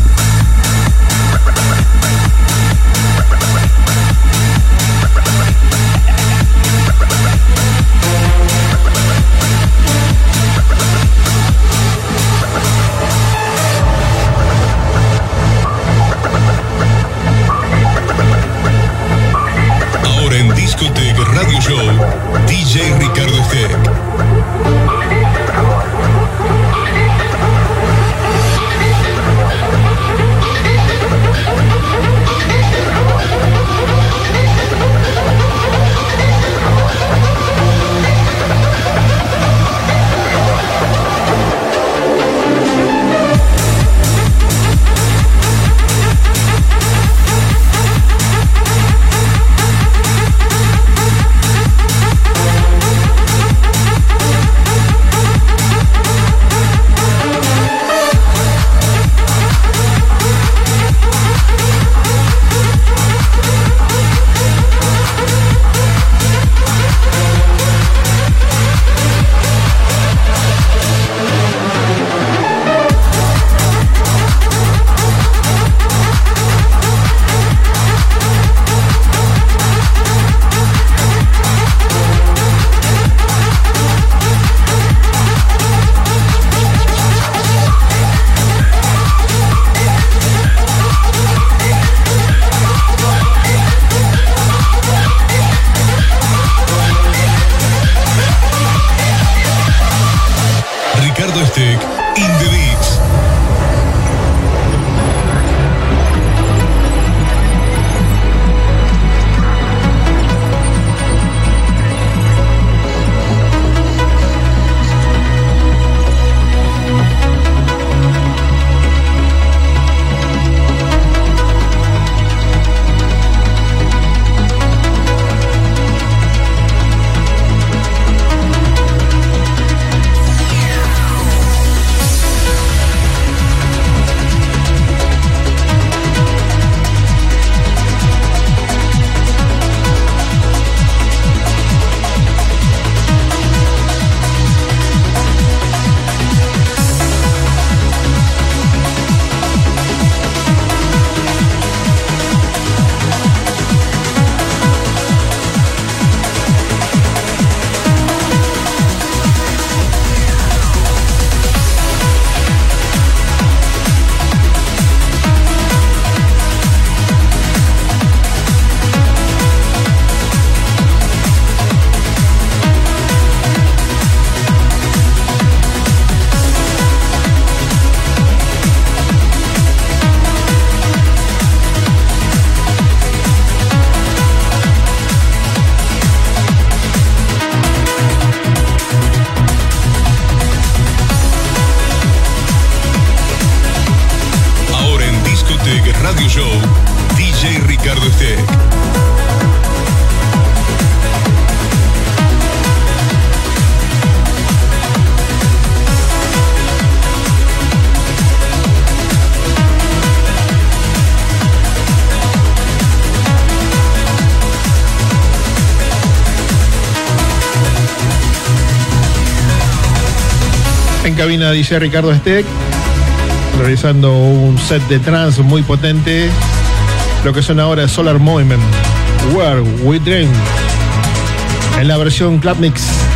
Steck in the mix. Dice Ricardo Steck, realizando un set de trance muy potente. Lo que son ahora Solar Movement. Where We Dream en la versión Club Mix.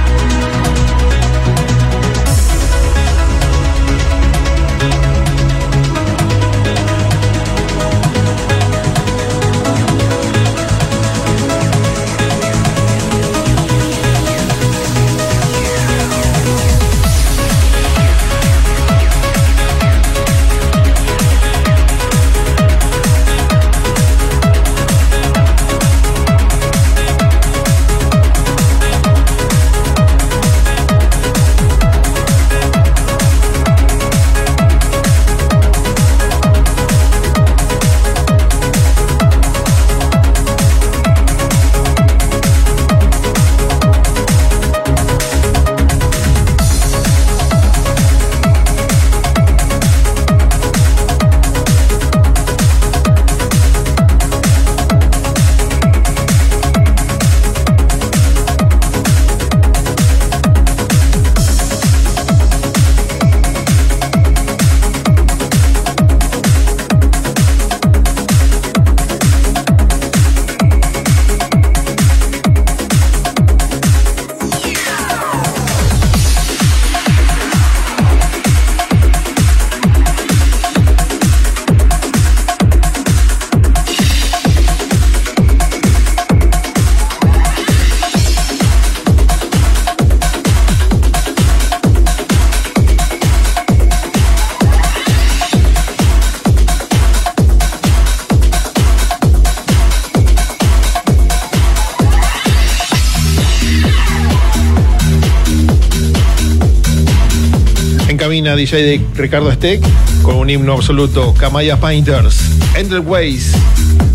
De Ricardo Steck con un himno absoluto, Kamaya Painters, Endless Ways,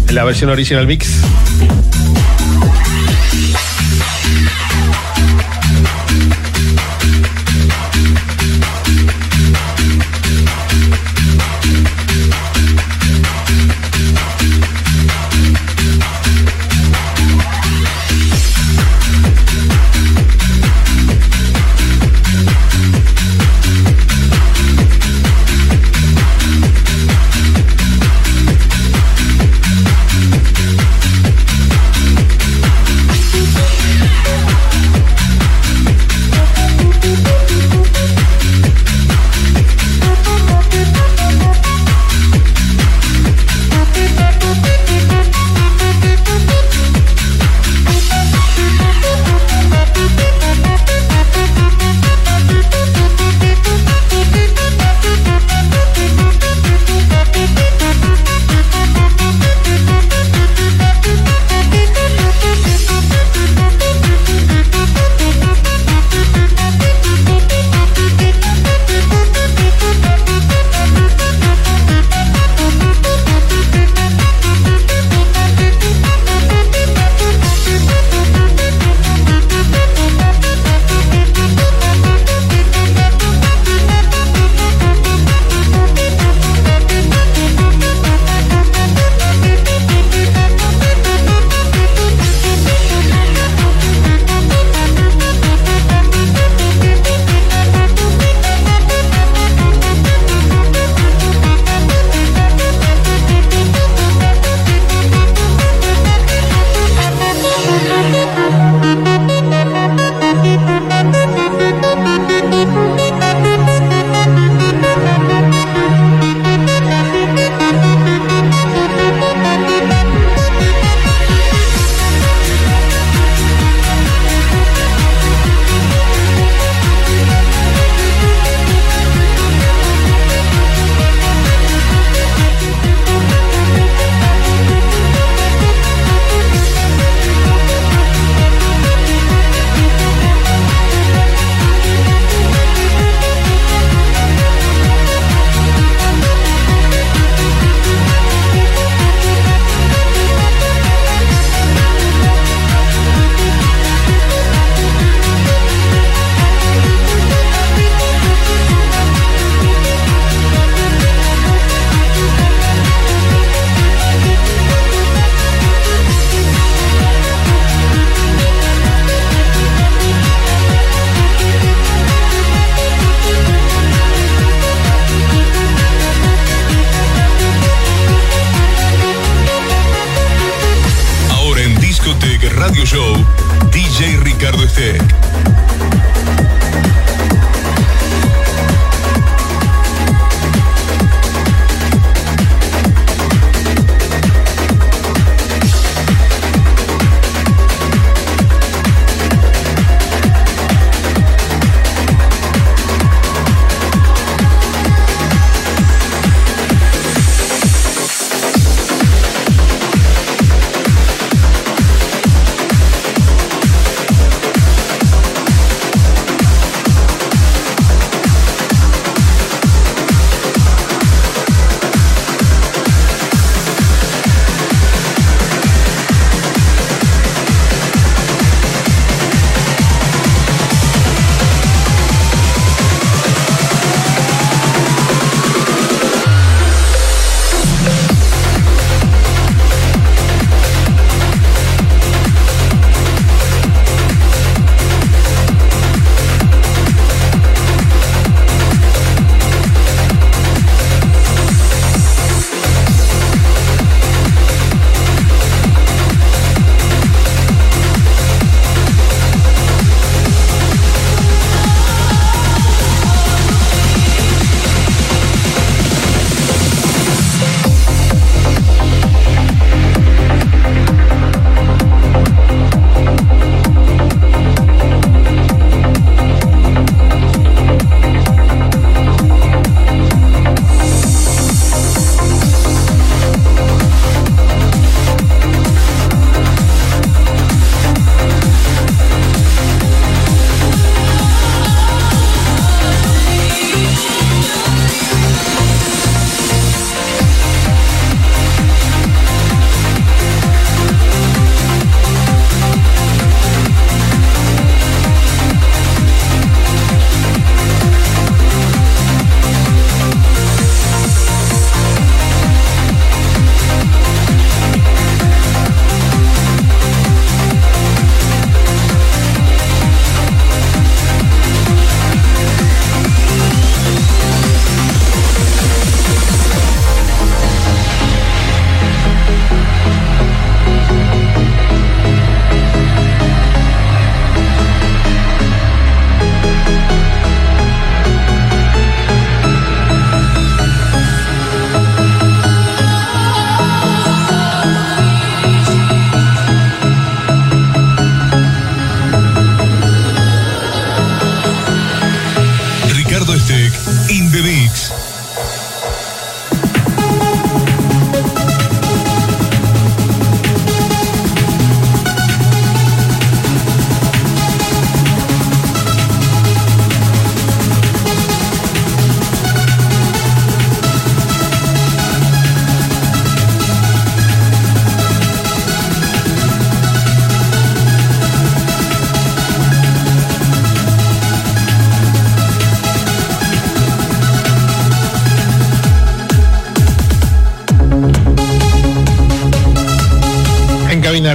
en la versión original mix.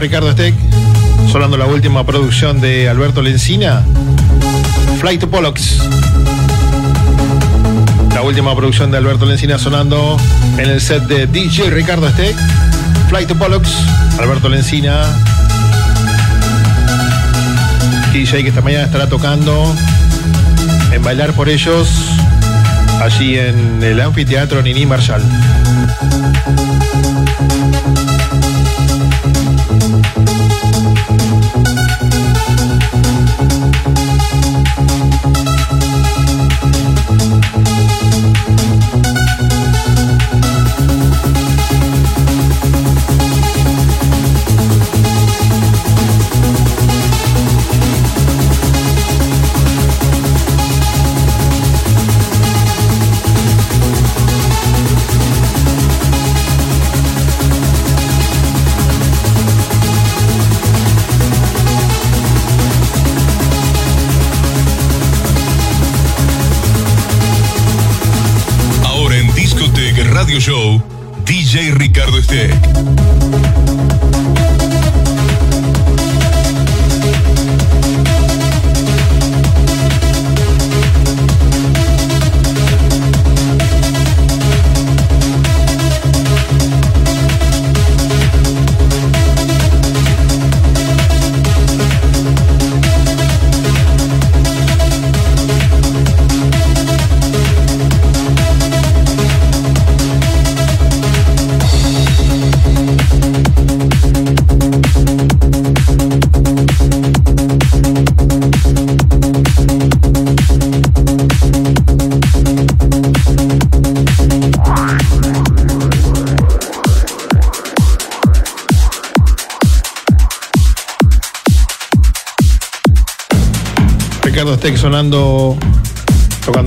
Ricardo Steck, sonando la última producción de Alberto Lencina, Flight to Pollux. La última producción de Alberto Lencina sonando en el set de DJ Ricardo Steck, Flight to Pollux, Alberto Lencina, DJ que esta mañana estará tocando en Bailar por ellos, allí en el anfiteatro Nini Marshall.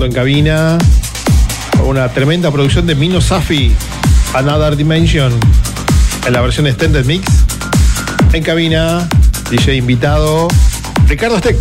En cabina. Una tremenda producción de Mino Safi, Another Dimension, en la versión Extended Mix. En cabina, DJ invitado, Ricardo Steck.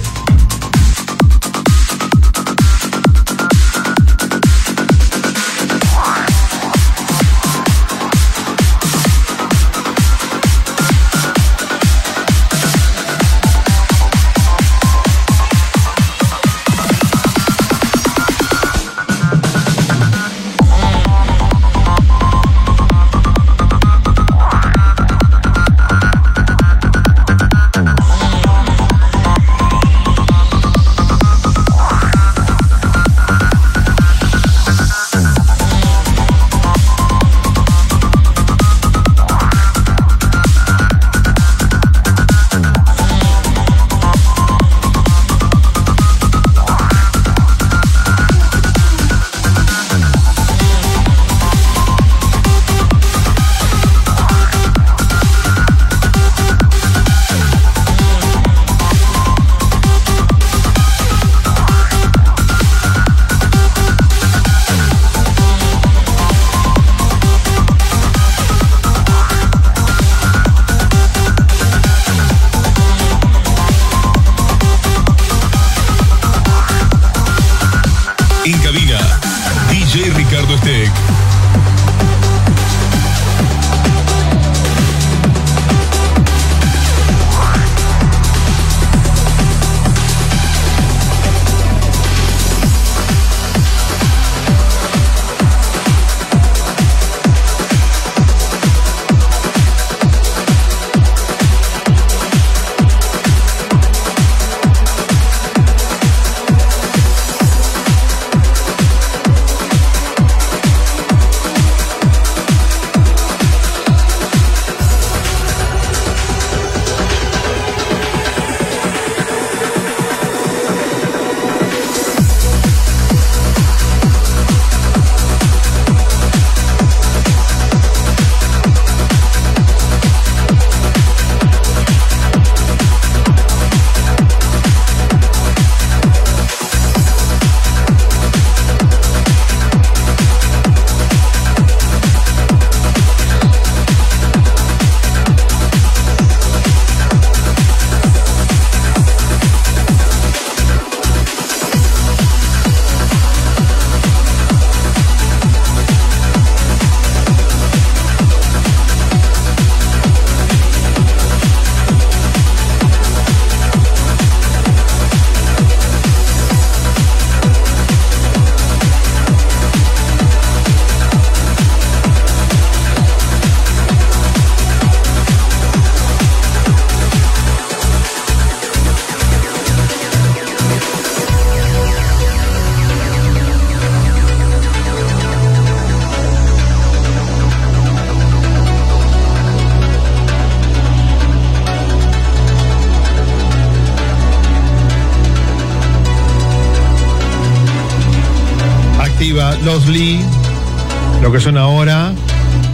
Que son ahora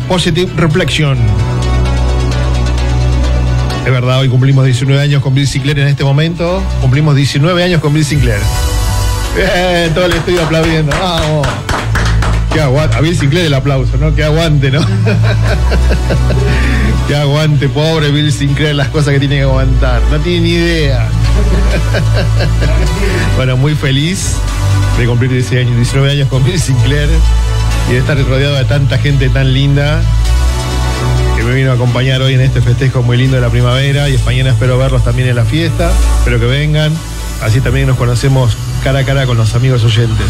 Positive Reflection. Es verdad, hoy cumplimos 19 años con Bill Sinclair en este momento. Cumplimos 19 años con Bill Sinclair. Bien, todo el estudio aplaudiendo. Vamos. A Bill Sinclair el aplauso, ¿no? Qué aguante, ¿no? Qué aguante, pobre Bill Sinclair, las cosas que tiene que aguantar. No tiene ni idea. bueno, muy feliz de cumplir 19 años, 19 años con Bill Sinclair y de estar rodeado de tanta gente tan linda que me vino a acompañar hoy en este festejo muy lindo de la primavera y mañana espero verlos también en la fiesta, espero que vengan, así también nos conocemos cara a cara con los amigos oyentes.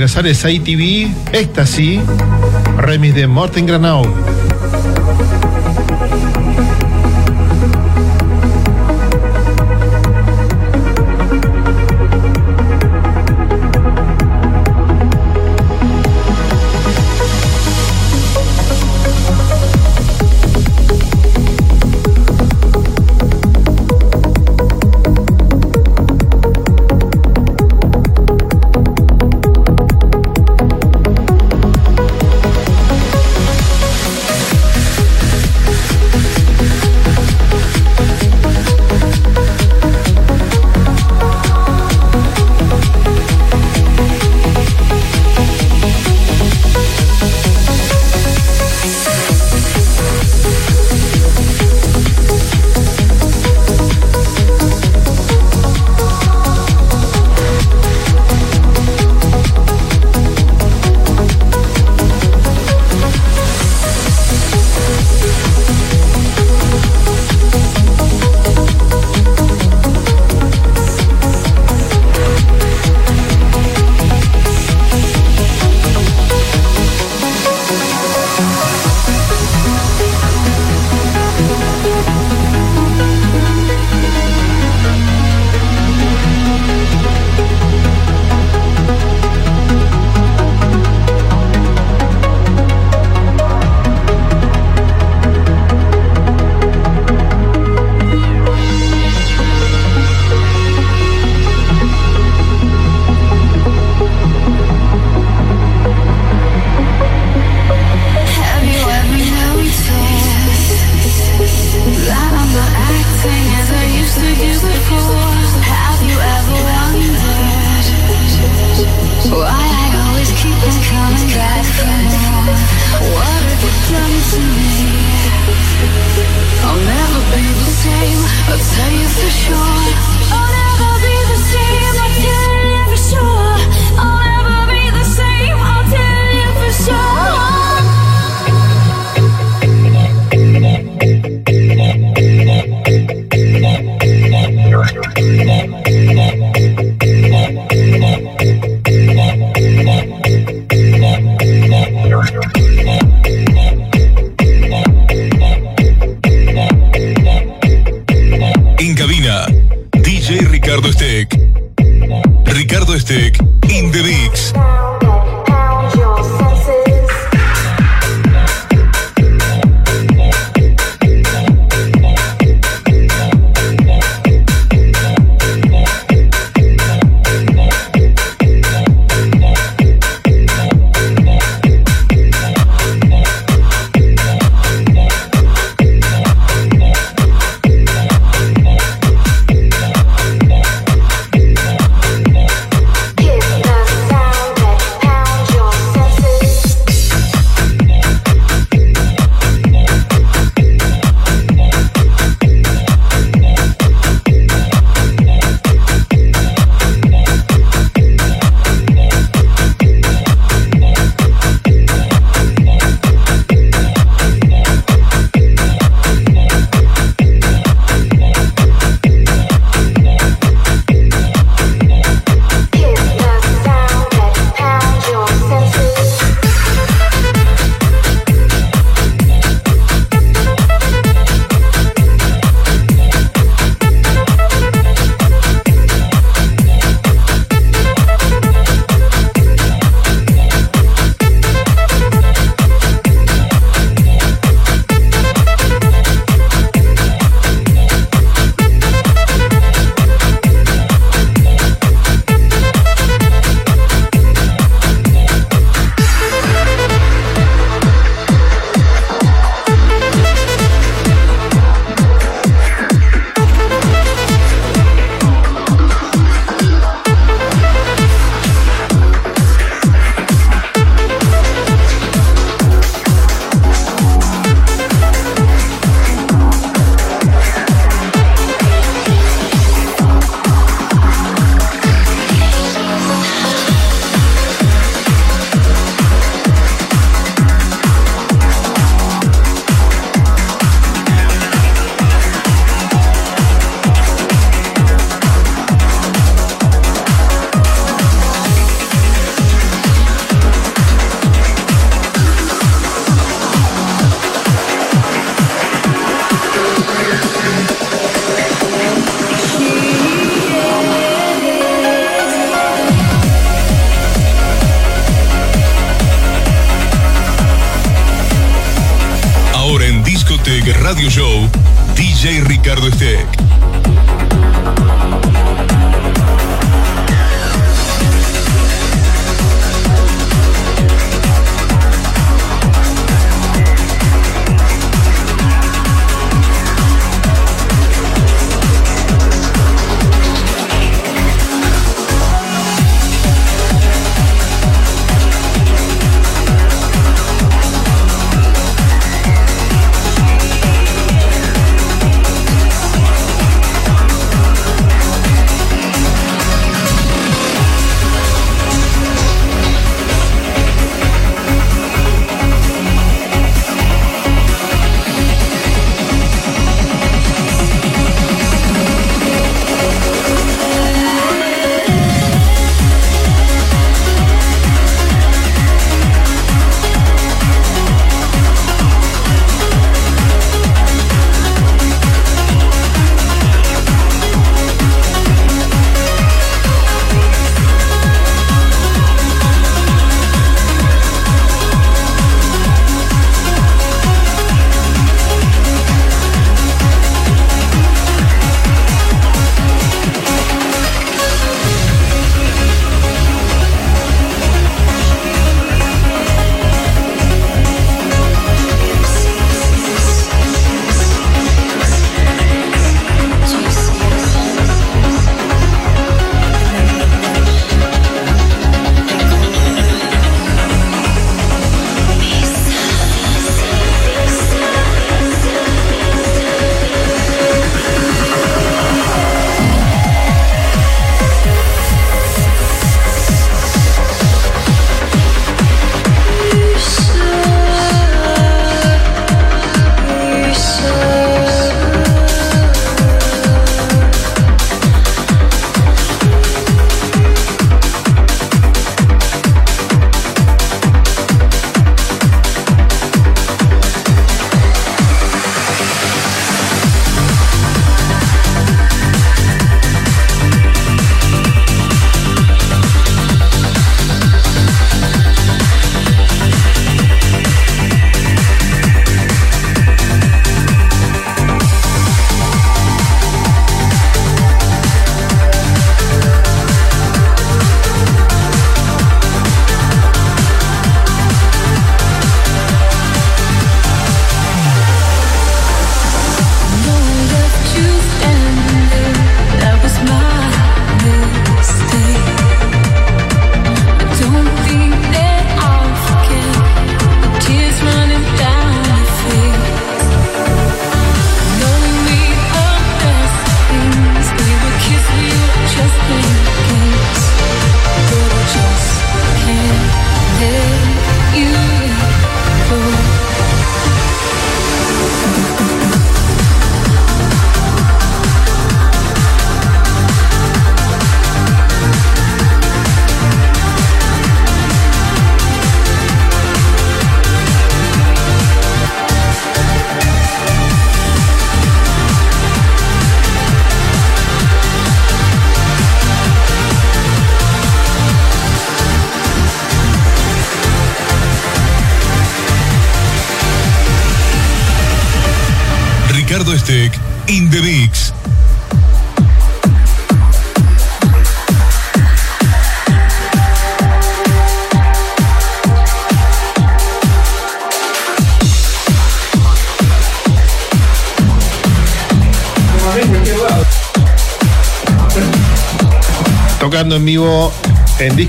Ingresar es ITV, Ecstasy, remix de Morten Granau.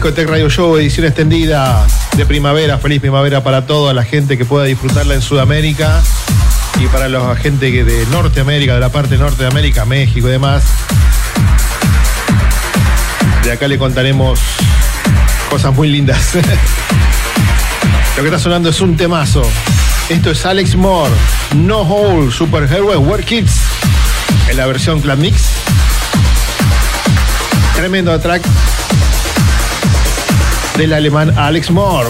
En Discotech Radio Show, edición extendida de primavera. Feliz primavera para toda la gente que pueda disfrutarla en Sudamérica y para la gente de Norteamérica, de la parte norte de América, México y demás. De acá le contaremos cosas muy lindas. Lo que está sonando es un temazo. Esto es Alex Moore, No Hole, Super Hero Work Kids, en la versión Club Mix. Tremendo track del alemán Alex Moore.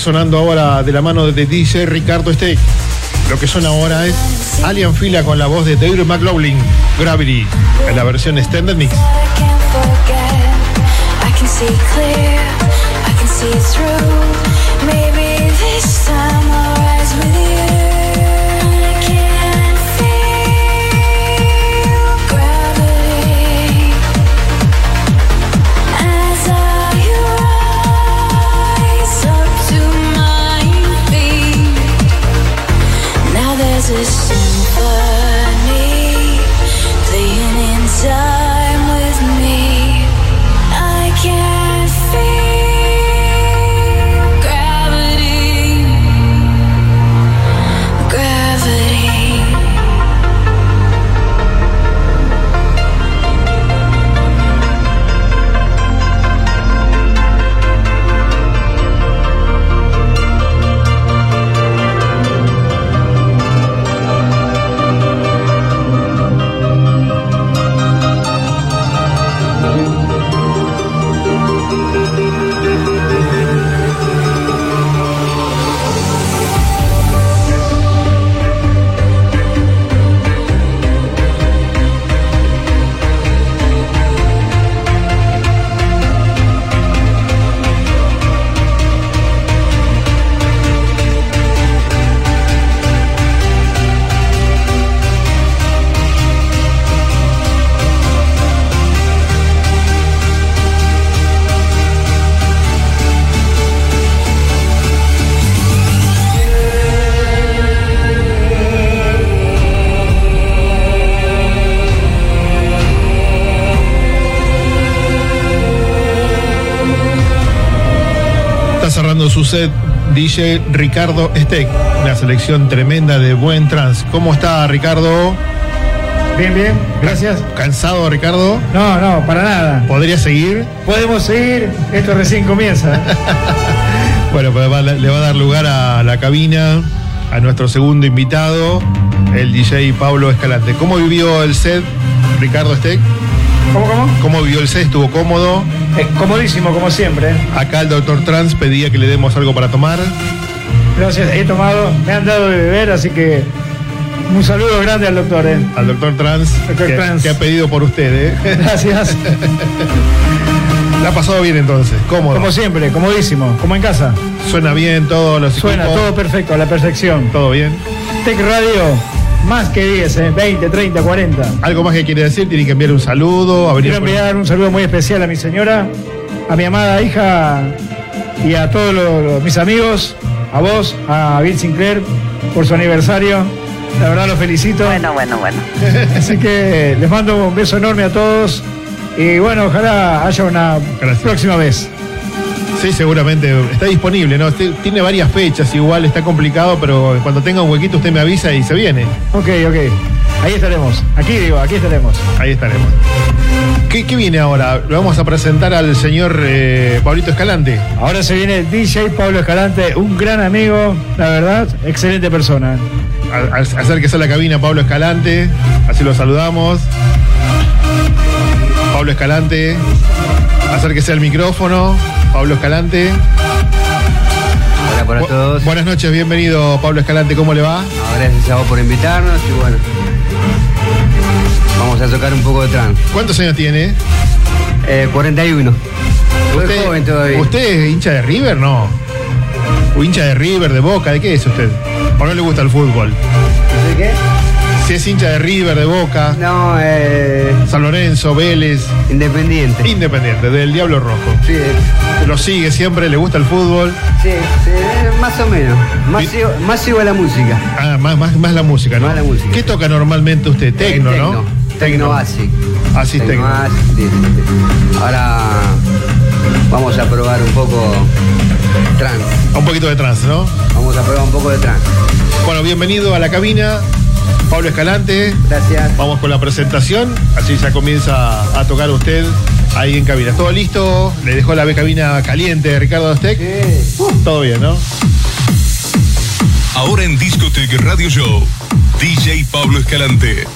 Sonando ahora de la mano de DJ Ricardo Steak. Lo que suena ahora es Alien Fila con la voz de David McLaughlin, Gravity, en la versión Extended Mix. Set DJ Ricardo Steak. Una selección tremenda de buen trans. ¿Cómo está Ricardo? Bien, bien, gracias. ¿Cansado Ricardo? No, no, para nada. ¿Podría seguir? Podemos seguir, esto recién comienza. Bueno, pues va- le va a dar lugar a la cabina a nuestro segundo invitado, el DJ Pablo Escalante. ¿Cómo vivió el set, Ricardo Steck? ¿Cómo, cómo? ¿Cómo vivió el set? ¿Estuvo cómodo? Eh, comodísimo, como siempre. Acá el doctor Trans pedía que le demos algo para tomar. Gracias, he tomado, me han dado de beber, así que un saludo grande al doctor. eh. Al doctor Trans, Doctor que, Trans. que ha pedido por usted. ¿eh? Gracias. ¿La ha pasado bien entonces? ¿Cómodo? Como siempre, comodísimo, como en casa. ¿Suena bien todos los Suena equipos? todo perfecto, a la perfección. ¿Todo bien? Tech Radio, más que 10, eh, 20, 30, 40. ¿Algo más que quiere decir? ¿Tiene que enviar un saludo? a Quiero por- enviar un saludo muy especial a mi señora, a mi amada hija y a todos los- los- mis amigos, a vos, a Bill Sinclair, por su aniversario. La verdad los felicito. Bueno, bueno, bueno. Así que les mando un beso enorme a todos. Y bueno, ojalá haya una próxima vez. Sí, seguramente. Está disponible, ¿no? Este- Tiene varias fechas, igual está complicado, pero cuando tenga un huequito usted me avisa y se viene. Ok, ok. Ahí estaremos. Aquí digo, aquí estaremos. Ahí estaremos. ¿Qué, qué viene ahora? Lo vamos a presentar al señor eh, Pablito Escalante. Ahora se viene el DJ Pablo Escalante, un gran amigo, la verdad, excelente persona. A- a- Acérquese a la cabina Pablo Escalante, así lo saludamos. Pablo Escalante, acérquese al micrófono. Pablo Escalante. Hola para Bu- todos. Buenas noches, bienvenido Pablo Escalante, ¿cómo le va? Ah, Gracias a vos por invitarnos y bueno. Vamos a tocar un poco de trance. ¿Cuántos años tiene? Eh, 41. Soy ¿Usted, joven todavía. ¿Usted es hincha de River? No. ¿O hincha de River, de Boca? ¿De qué es usted? ¿O no le gusta el fútbol? ¿De qué? Si es hincha de River, de Boca. No, eh. San Lorenzo, Vélez. Independiente. Independiente, del Diablo Rojo. Sí, Lo sigue siempre, le gusta el fútbol. sí, sí, más o menos. Más sigo, más sigo a la música. Ah, más, más, más la música, ¿no? Más la música. ¿Qué toca normalmente usted? Tecno, Eh, ¿no? Tecno básico. Así es tecno. sí, sí, sí. Ahora vamos a probar un poco trance. Un poquito de trance, ¿no? Vamos a probar un poco de trance. Bueno, bienvenido a la cabina. Pablo Escalante. Gracias. Vamos con la presentación. Así ya comienza a tocar usted ahí en cabina. ¿Todo listo? Le dejó la cabina caliente Ricardo Astec. Todo bien, ¿no? Ahora en Discotech Radio Show, DJ Pablo Escalante.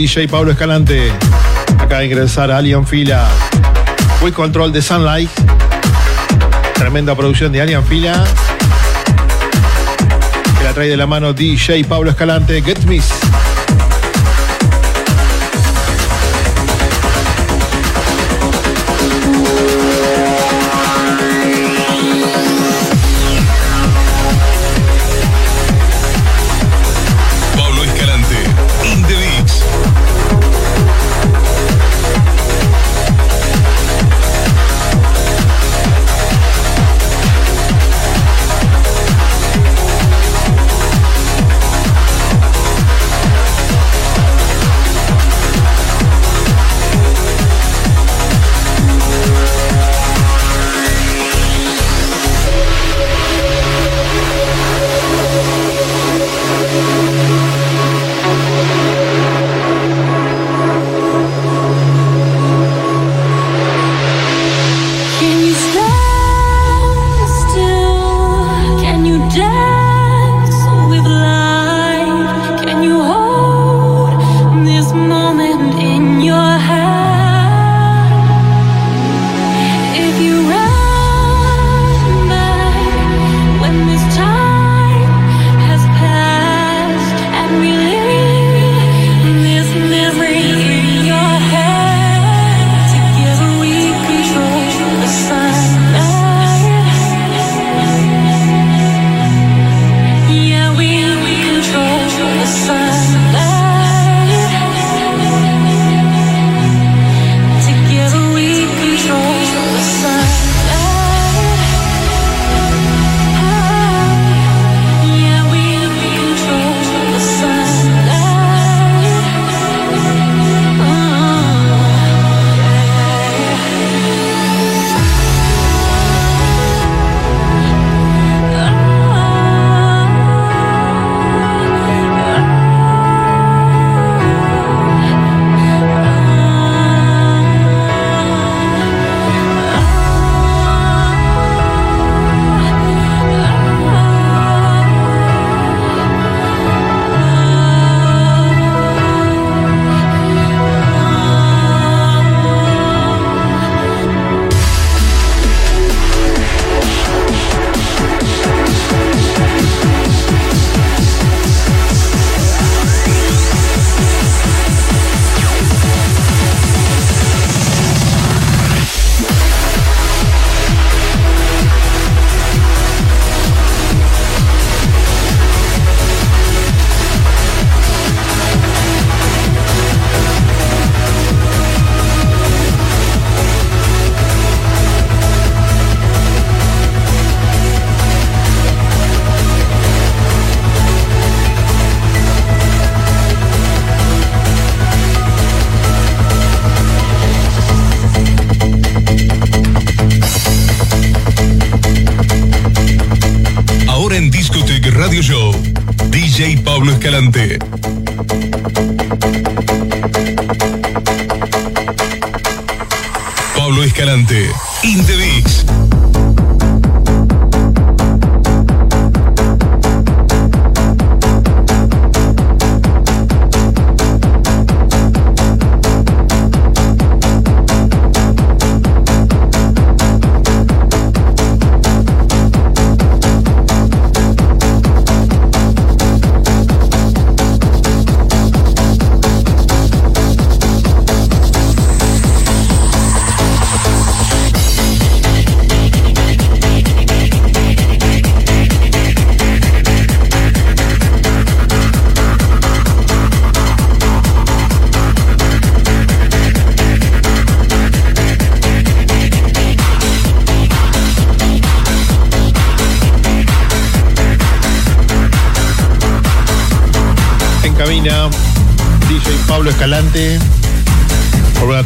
DJ Pablo Escalante. Acaba de ingresar a Alien Fila. Quick Control de Sunlight. Tremenda producción de Alien Fila. Que la trae de la mano DJ Pablo Escalante. Get Miss.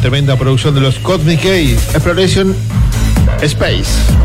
tremenda producción de los Cosmic Exploration Space.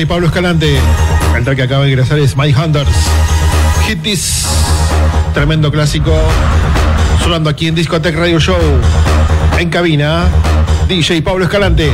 DJ Pablo Escalante. El track que acaba de ingresar es My Hunters. Hit. Tremendo clásico. Sonando aquí en Discotech Radio Show. En cabina, DJ Pablo Escalante.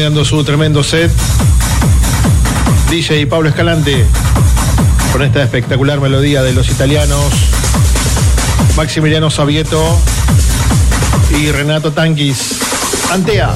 Promediando su tremendo set. DJ Pablo Escalante con esta espectacular melodía de los italianos Maximiliano Sabieto y Renato Tanquis. Antea.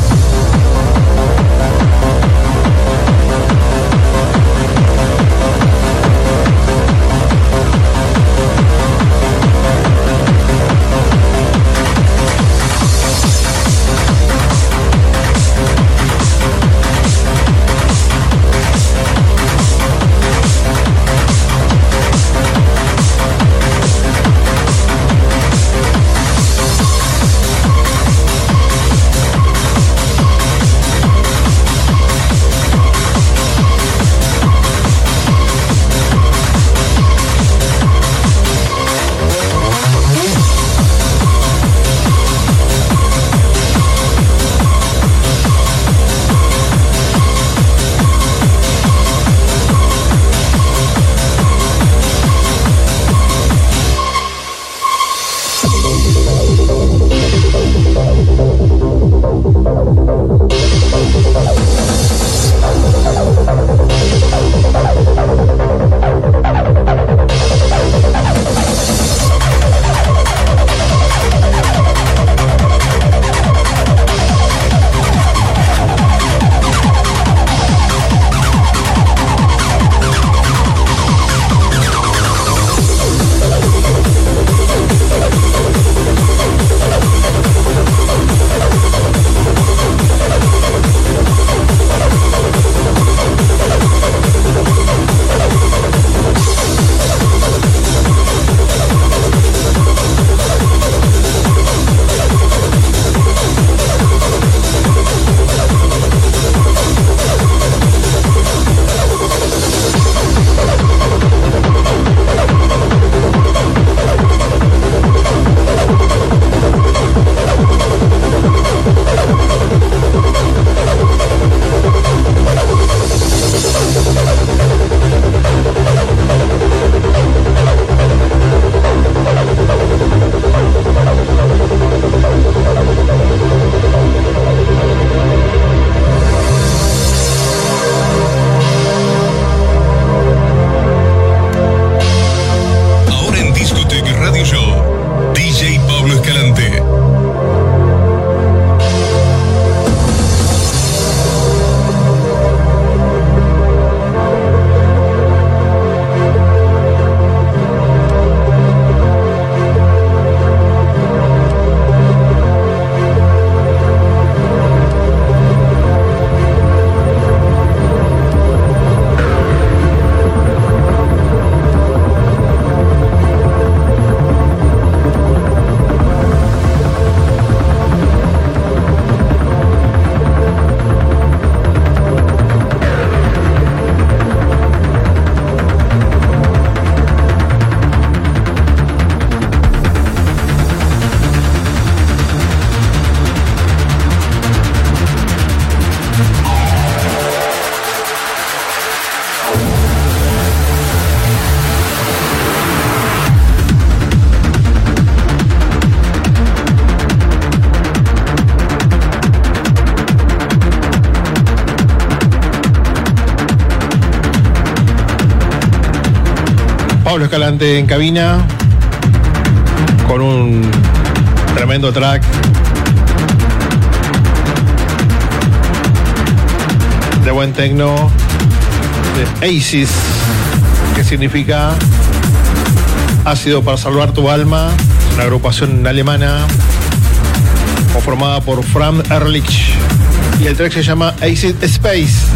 En cabina con un tremendo track. De buen tecno de ACES, que significa Ácido para salvar tu alma, una agrupación alemana conformada por Fram Ehrlich y el track se llama Acid Space.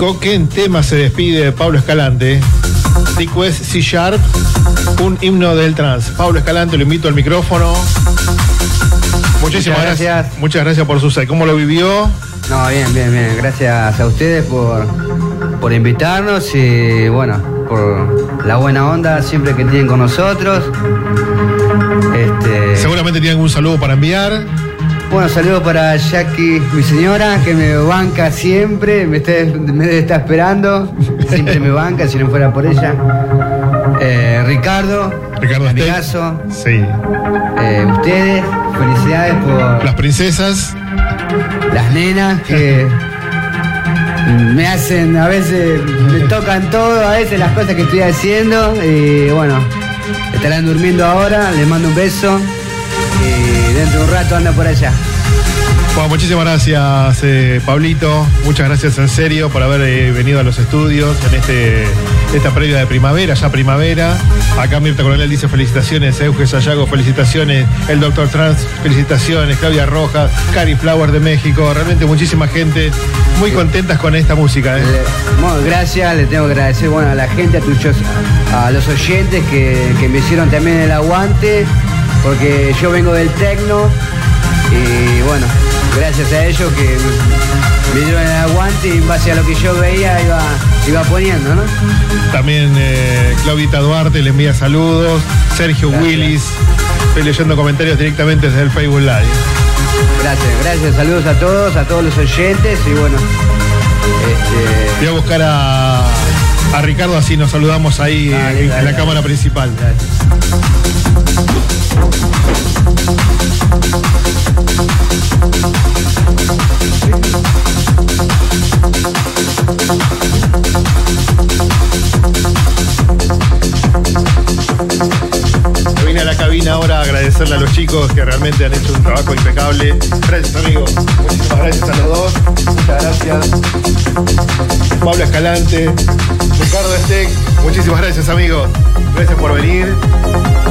Que en tema se despide Pablo Escalante. Request C Sharp, un himno del trans. Pablo Escalante, lo invito al micrófono. Muchísimas Muchas gracias. gracias. Muchas gracias por su set. ¿Cómo lo vivió? No, bien, bien, bien. Gracias a ustedes por, por invitarnos y bueno, por la buena onda siempre que tienen con nosotros. Este, Seguramente tiene algún saludo para enviar. Bueno, saludos para Jackie, mi señora, que me banca siempre, me, está, me está esperando, siempre me banca si no fuera por ella. Eh, Ricardo, Ricardo amigazo, Sí. eh, ustedes, felicidades por Las princesas. las nenas que me hacen, a veces me tocan todo, a veces las cosas que estoy haciendo y bueno, estarán durmiendo ahora, les mando un beso y dentro de un rato anda por allá. Bueno, muchísimas gracias, eh, Pablito. Muchas gracias en serio por haber eh, venido a los estudios en este esta previa de primavera, ya primavera. Acá Mirta Coronel dice felicitaciones, Euge Sayago, felicitaciones, el Doctor Trans, felicitaciones, Claudia Rojas, Cari Flower de México. Realmente muchísima gente muy contentas con esta música. ¿eh? Bueno, gracias, le tengo que agradecer bueno, a la gente, a, a los oyentes que, que me hicieron también el aguante, porque yo vengo del tecno y bueno, gracias a ellos que me dieron el aguante y en base a lo que yo veía iba, iba poniendo, ¿no? También eh, Claudita Duarte le envía saludos, Sergio Gracias. Willis, estoy leyendo comentarios directamente desde el Facebook Live. Gracias, gracias, saludos a todos, a todos los oyentes y bueno, este, Voy a buscar a, a Ricardo así nos saludamos ahí Dale, en, dale, en la dale. cámara principal. Vine a la cabina ahora a agradecerle a los chicos que realmente han hecho un trabajo impecable. Gracias amigos, muchísimas gracias a los dos. Muchas gracias. Pablo Escalante, Ricardo Steck, muchísimas gracias amigos. Gracias por venir.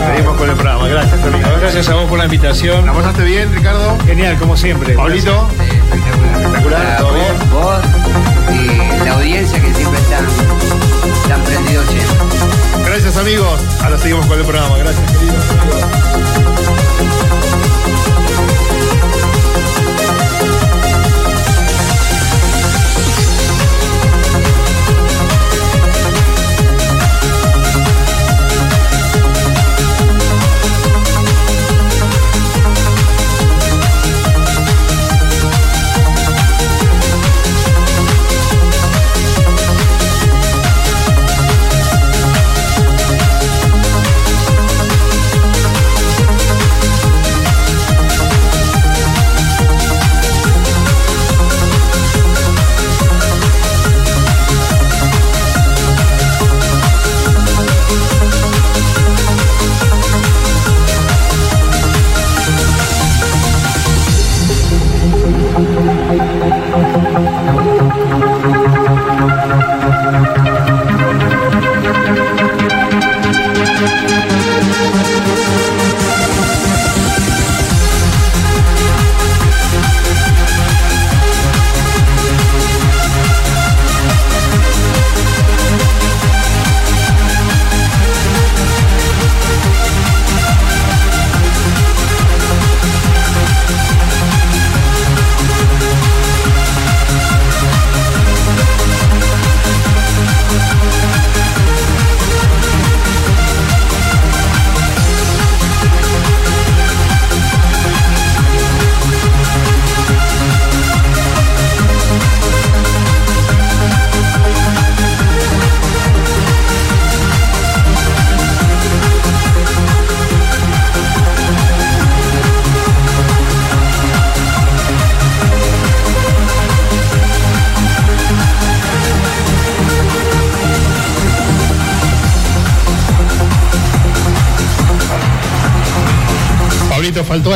Seguimos con el programa. Gracias amigos. Gracias a vos por la invitación. ¿La pasaste bien, Ricardo? Genial, como siempre. Pablito. espectacular. Espectacular, todo bien. Vos, y la audiencia que siempre están, están prendidos siempre. Gracias amigos. Ahora seguimos con el programa. Gracias queridos amigos.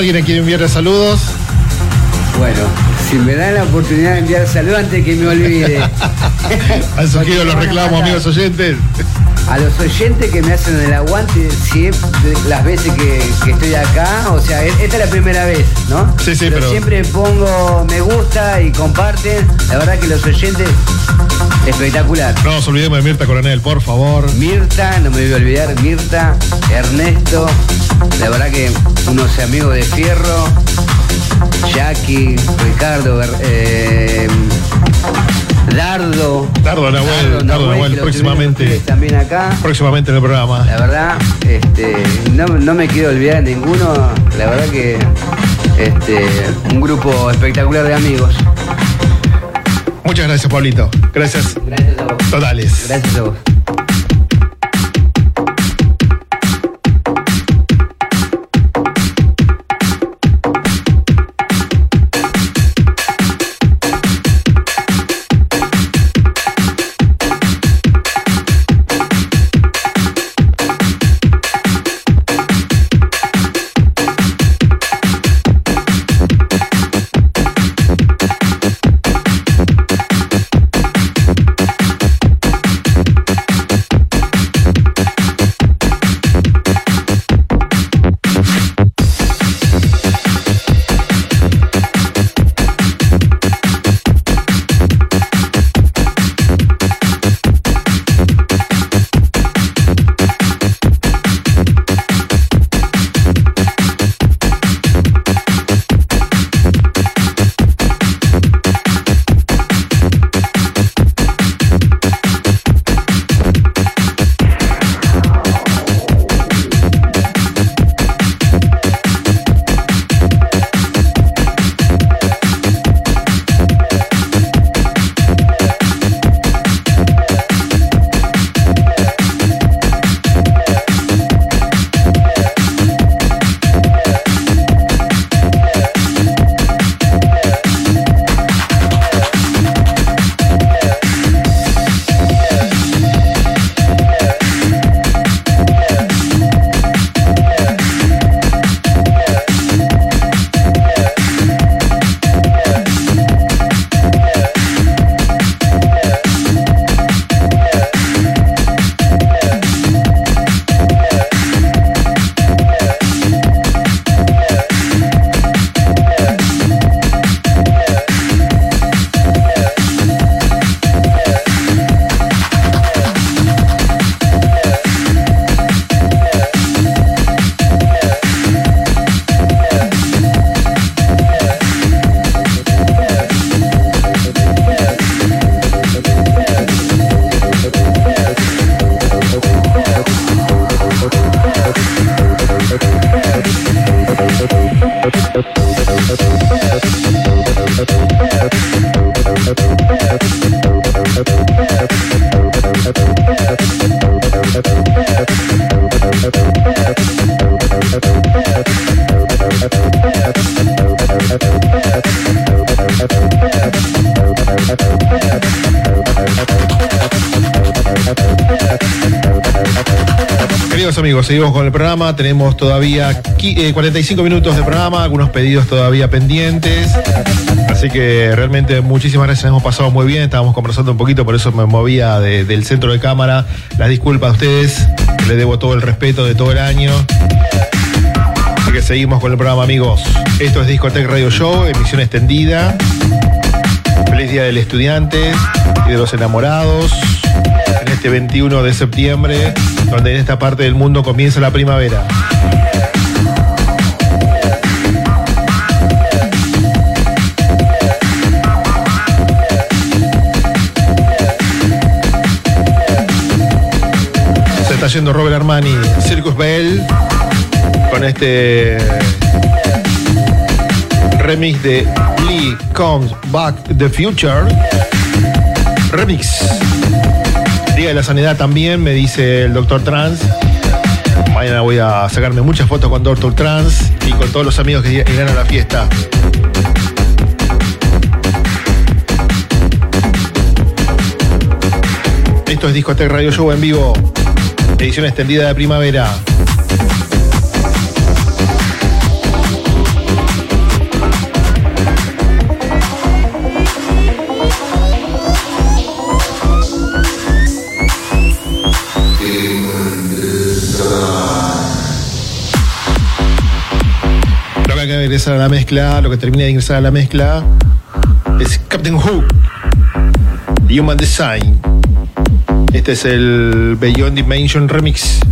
Alguien a quien enviarle saludos. Bueno, si me dan la oportunidad de enviar saludos antes que me olvide. Han surgido los reclamos, amigos oyentes. A los oyentes que me hacen el aguante siempre, las veces que, que estoy acá, o sea, e- esta es la primera vez, ¿no? Sí, sí, pero- siempre pongo me gusta y comparten. La verdad que los oyentes, espectacular. No nos olvidemos de Mirta Coronel, por favor. Mirta, no me voy a olvidar, Mirta, Ernesto, la verdad que unos amigos de fierro, Jackie, Ricardo, eh, Dardo. Dardo Nahuel, Dardo Nahuel, próximamente. También acá. Próximamente en el programa. La verdad, este, no, no me quiero olvidar de ninguno. La verdad que este, un grupo espectacular de amigos. Muchas gracias, Pablito. Gracias. Gracias a vos. Totales. Gracias a vos. Seguimos con el programa. Tenemos todavía qui- eh, 45 minutos de programa, algunos pedidos todavía pendientes. Así que realmente muchísimas gracias, hemos pasado muy bien. Estábamos conversando un poquito, por eso me movía de- del centro de cámara. Las disculpas a ustedes, les debo todo el respeto de todo el año. Así que seguimos con el programa, amigos. Esto es Discotech Radio Show, emisión extendida. Feliz Día del Estudiante y de los Enamorados. Este 21 de septiembre, donde en esta parte del mundo comienza la primavera. Se está yendo Robert Armani, Circus Bell, con este remix de Lee Comes Back the Future. Remix. Día de la Sanidad también, me dice el Doctor Trans. Mañana voy a sacarme muchas fotos con Doctor Trans y con todos los amigos que irán a la fiesta. Esto es Discotech Radio Show en vivo, edición extendida de primavera. A la mezcla, lo que termina de ingresar a la mezcla es Captain Who, Human Design. Este es el Beyond Dimension Remix.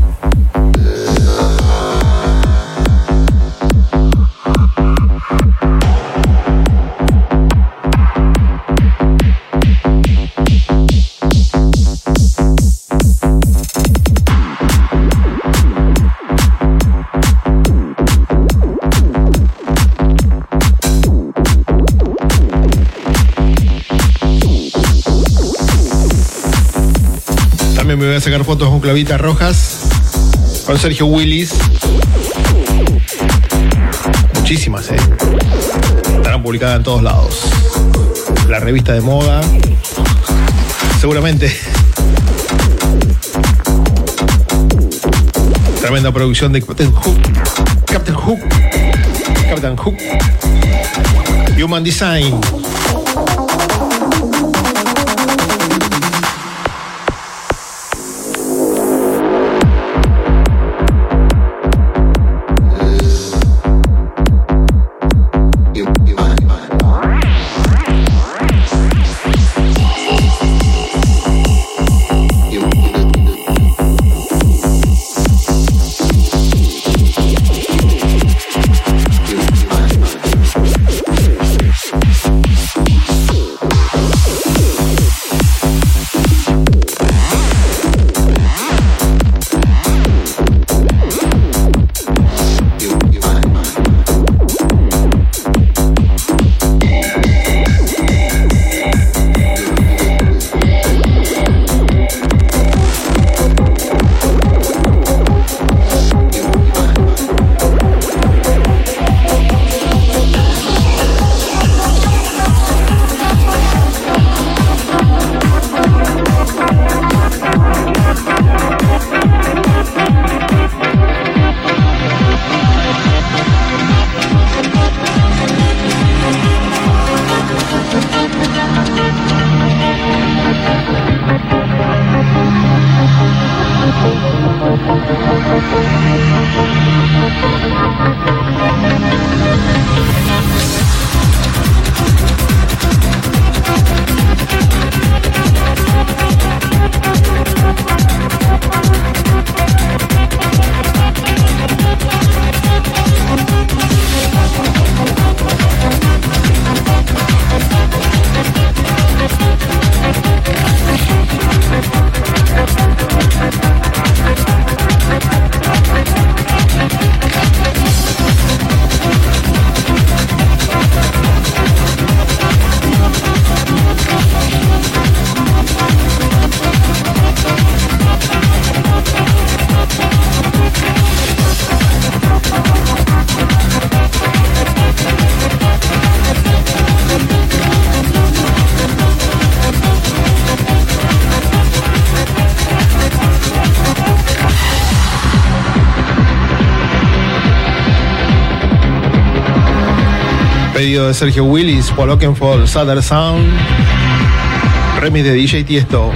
Sacar fotos con clavitas rojas. Con Sergio Willis. Muchísimas, ¿eh? Publicadas en todos lados. La revista de moda. Seguramente. Tremenda producción de Captain Hook. Captain Hook. Captain Hook. Human Design. Sergio Willis, Paul Oakenfold, Southern Sound. Remix de DJ Tiesto.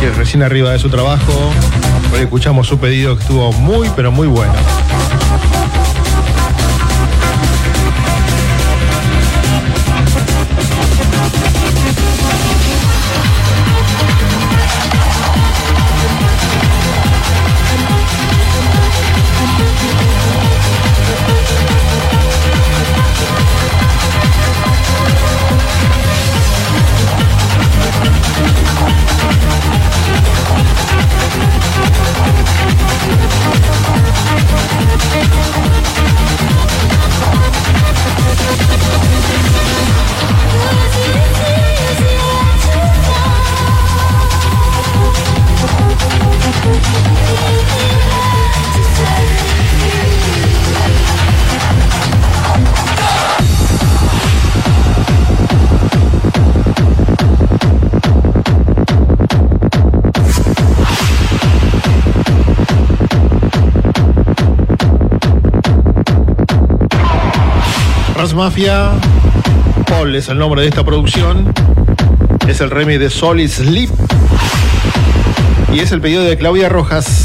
Que recién arriba de su trabajo. Hoy escuchamos su pedido que estuvo muy, pero muy bueno. Paul es el nombre de esta producción, es el remix de Solid Sleep. Y es el pedido de Claudia Rojas.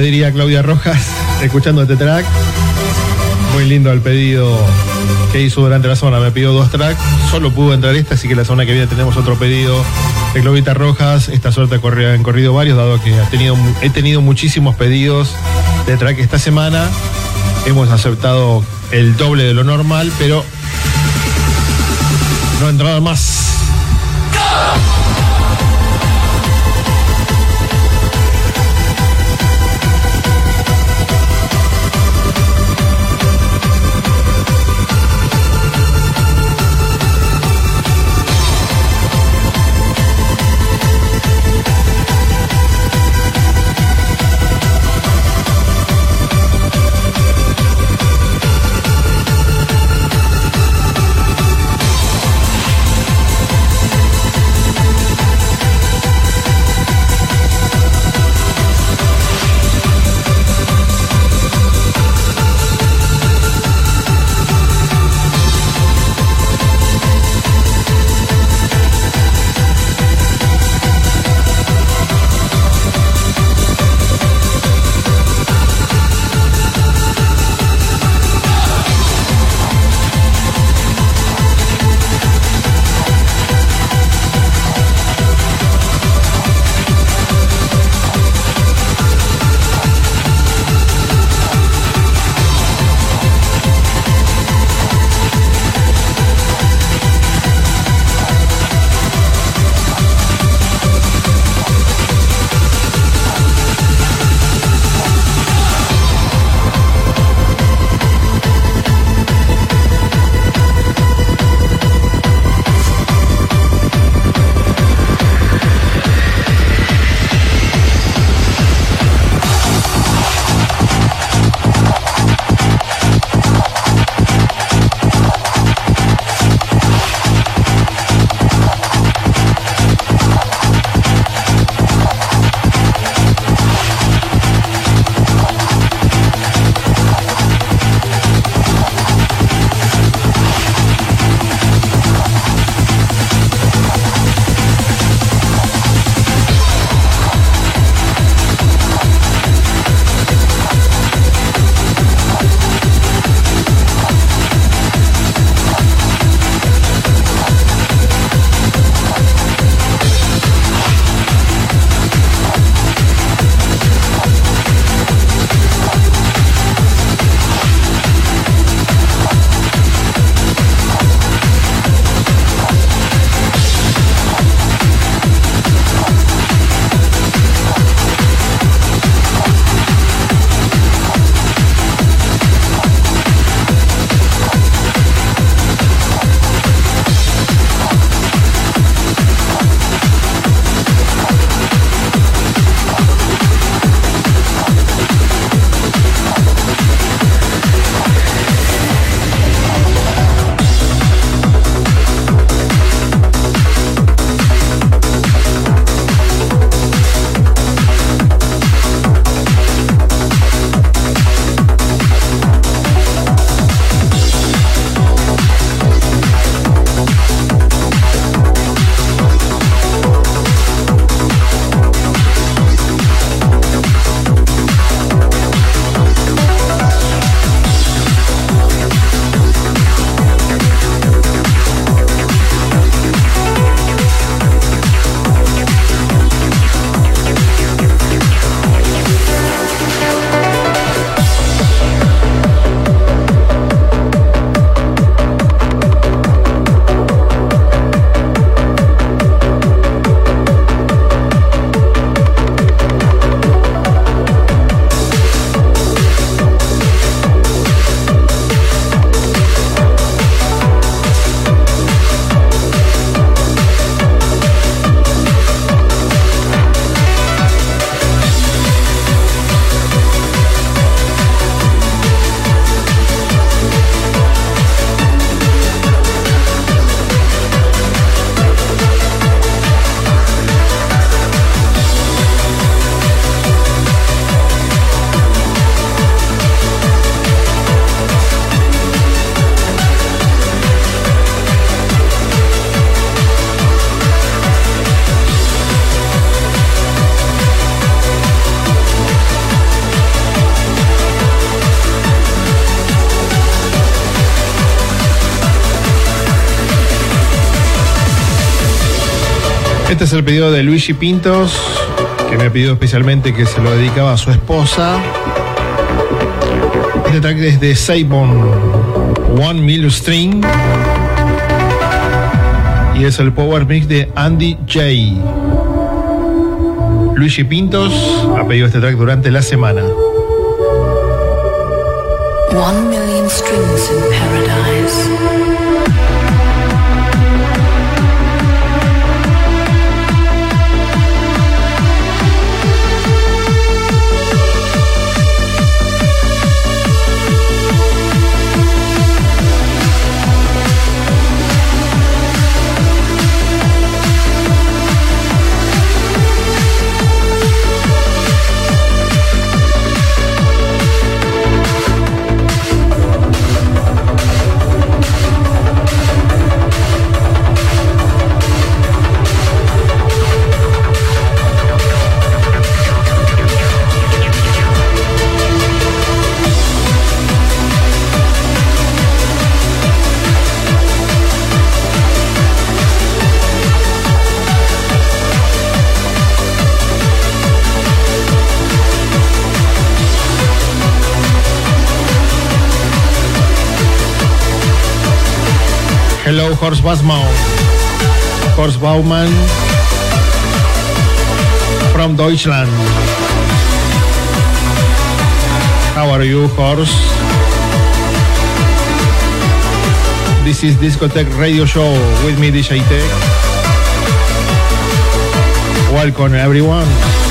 Diría Claudia Rojas, escuchando este track. Muy lindo el pedido que hizo durante la semana. Me pidió dos tracks, solo pudo entrar esta, así que la semana que viene tenemos otro pedido de Claudita Rojas. Esta suerte han corrido varios, dado que ha tenido, he tenido muchísimos pedidos de track esta semana. Hemos aceptado el doble de lo normal, pero no entraron más. Es el pedido de Luigi Pintos, que me pidió especialmente que se lo dedicaba a su esposa. Este track es de Saibon One Mill String. Y es el Power Mix de Andy J. Luigi Pintos ha pedido este track durante la semana. One million strings in paradise. Hello, Horst Baumann. Horst Baumann from Deutschland. How are you, Horst? This is Discotheque Radio Show with me, DJ Tech. Welcome, everyone.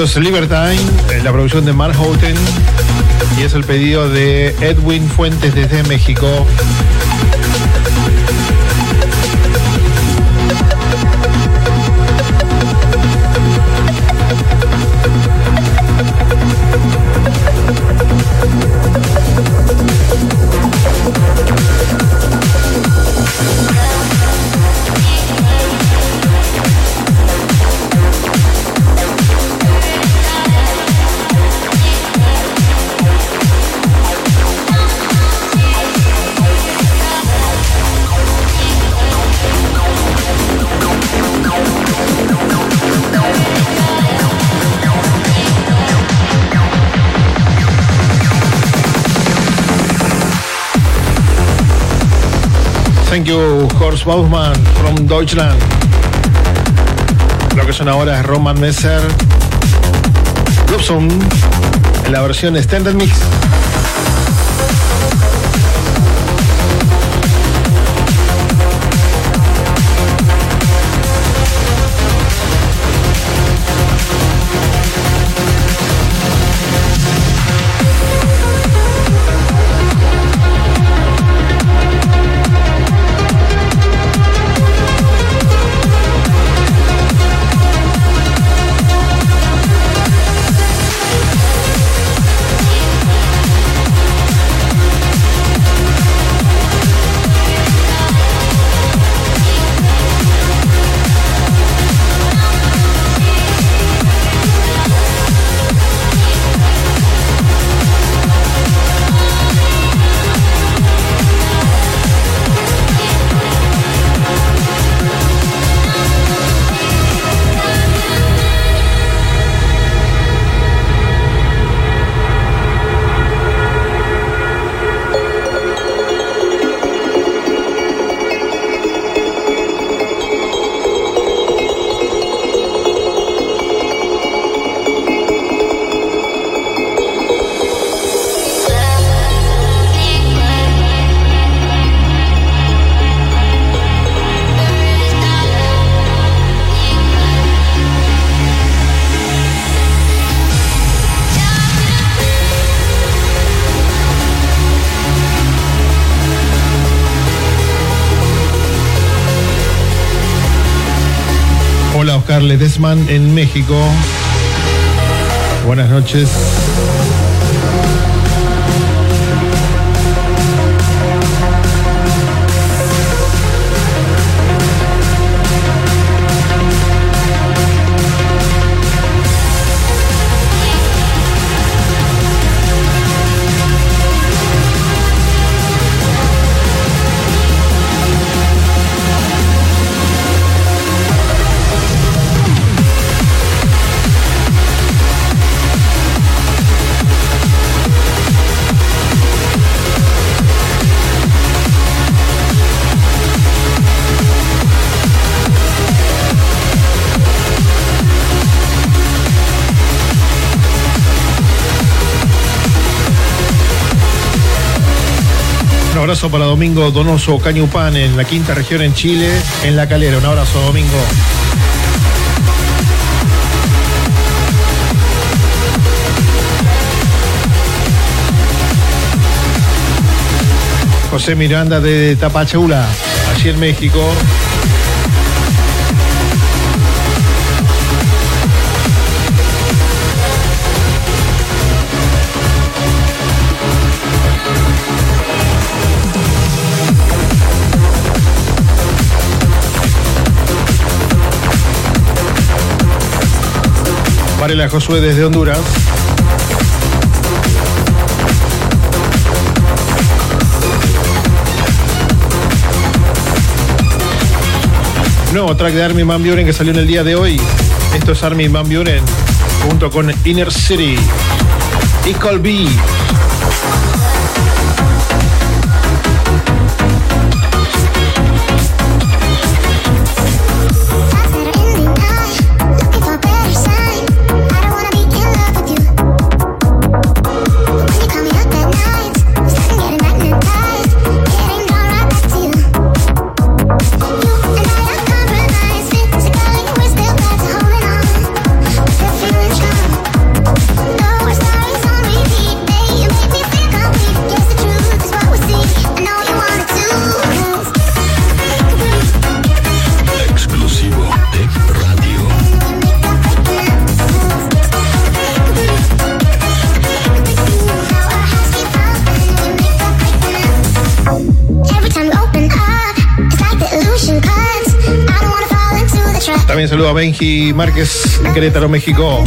Esto es Libertine, eh, la producción de Mark Houghton y es el pedido de Edwin Fuentes desde México. Horst Baumann from Deutschland. Lo que son ahora es Roman Messer. Robson en la versión Standard Mix. Ledesman en México. Buenas noches. Abrazo para Domingo Donoso Cañupán en la quinta región en Chile, en La Calera. Un abrazo, Domingo. José Miranda de Tapachula, allí en México. Varela Josué desde Honduras. Nuevo track de Armin Van Buren que salió en el día de hoy. Esto es Armin Van Buren junto con Inner City. Equal B. saludo a Benji Márquez en Querétaro, México.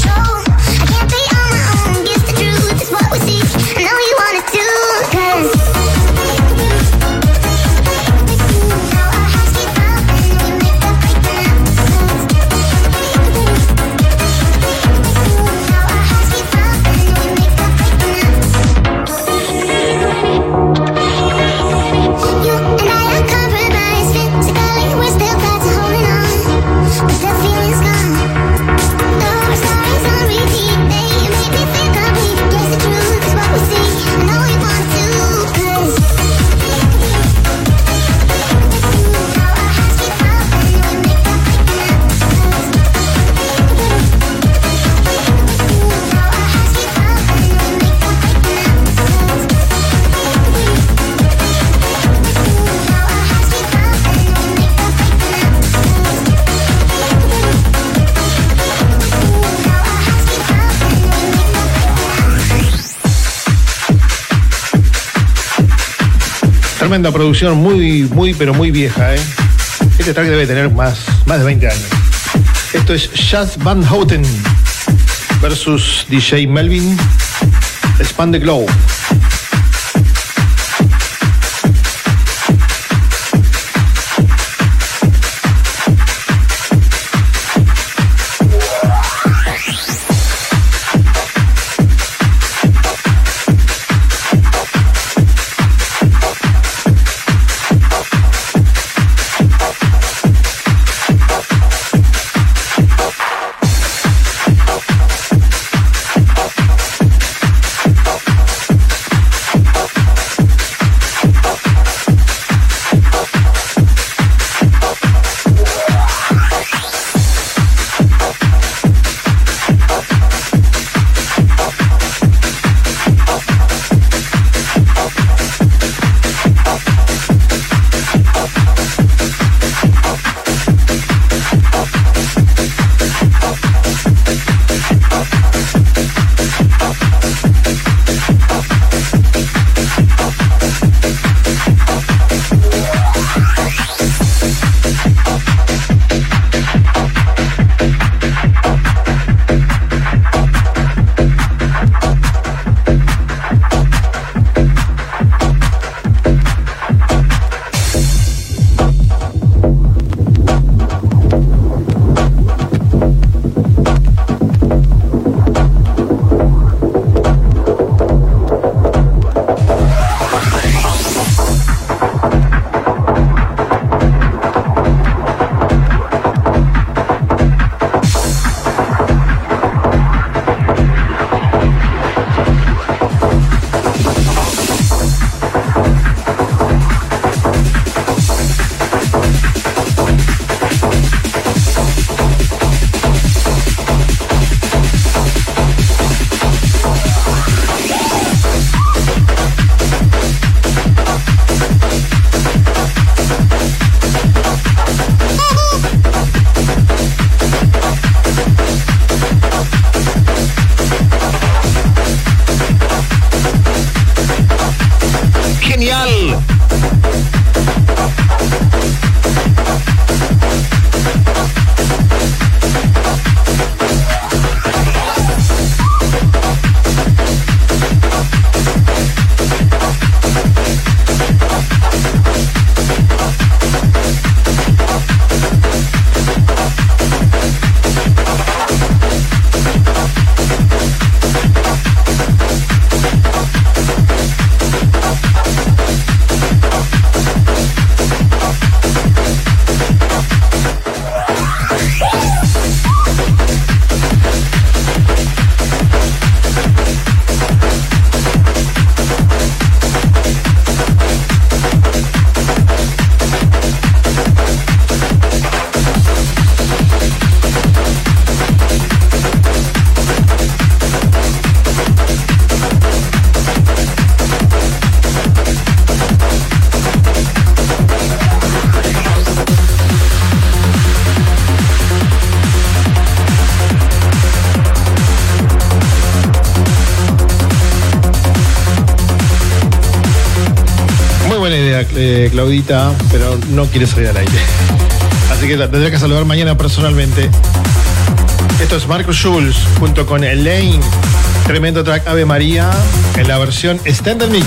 Tremenda producción, muy, muy, pero muy vieja, ¿eh? Este track debe tener más, más de 20 años. Esto es Jazz Van Houten versus DJ Melvin Span the Glow. Pero no quiere salir al aire. Así que la tendré que saludar mañana personalmente. Esto es Marco Schulz junto con Elaine. Tremendo track Ave María en la versión Standard Mix.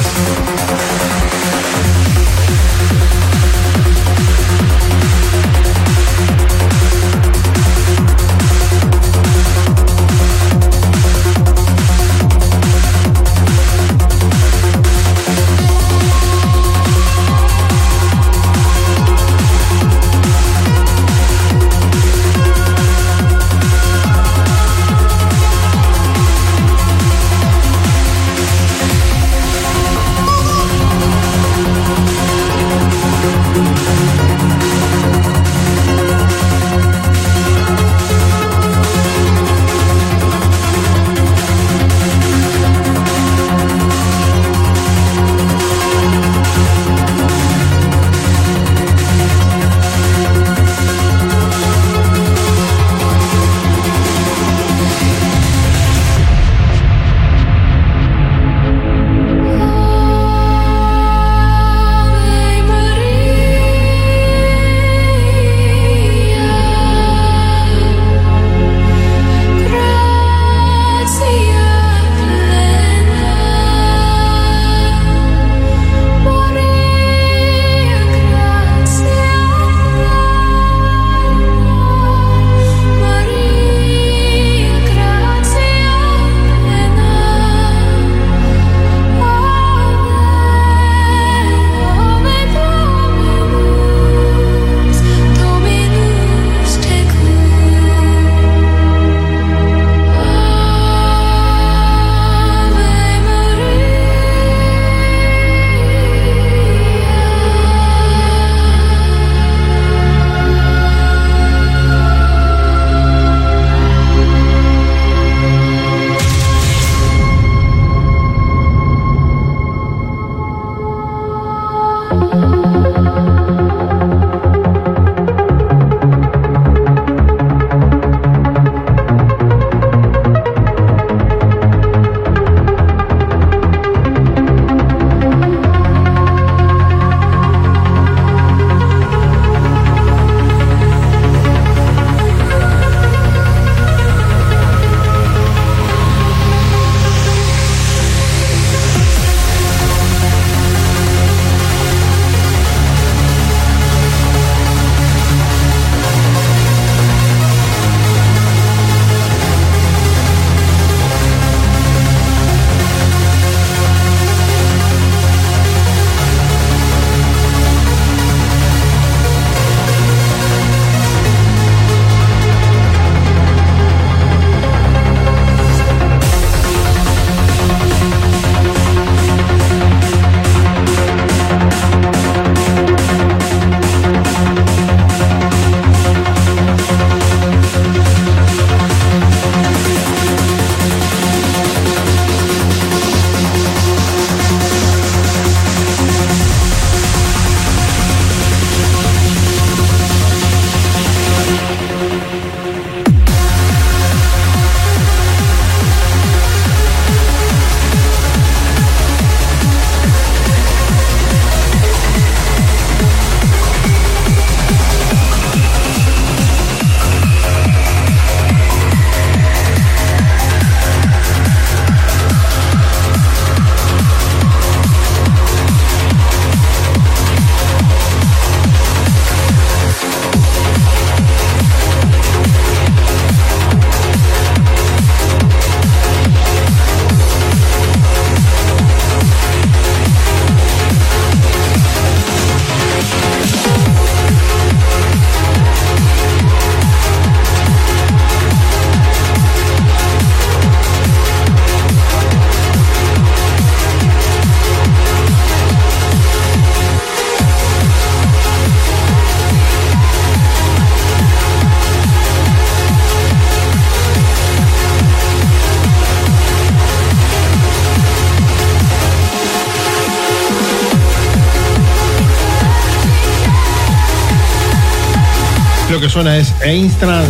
Suena es Einstrand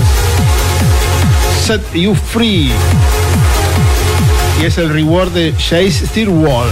Set You Free. Y es el reward de Chase Steerwall.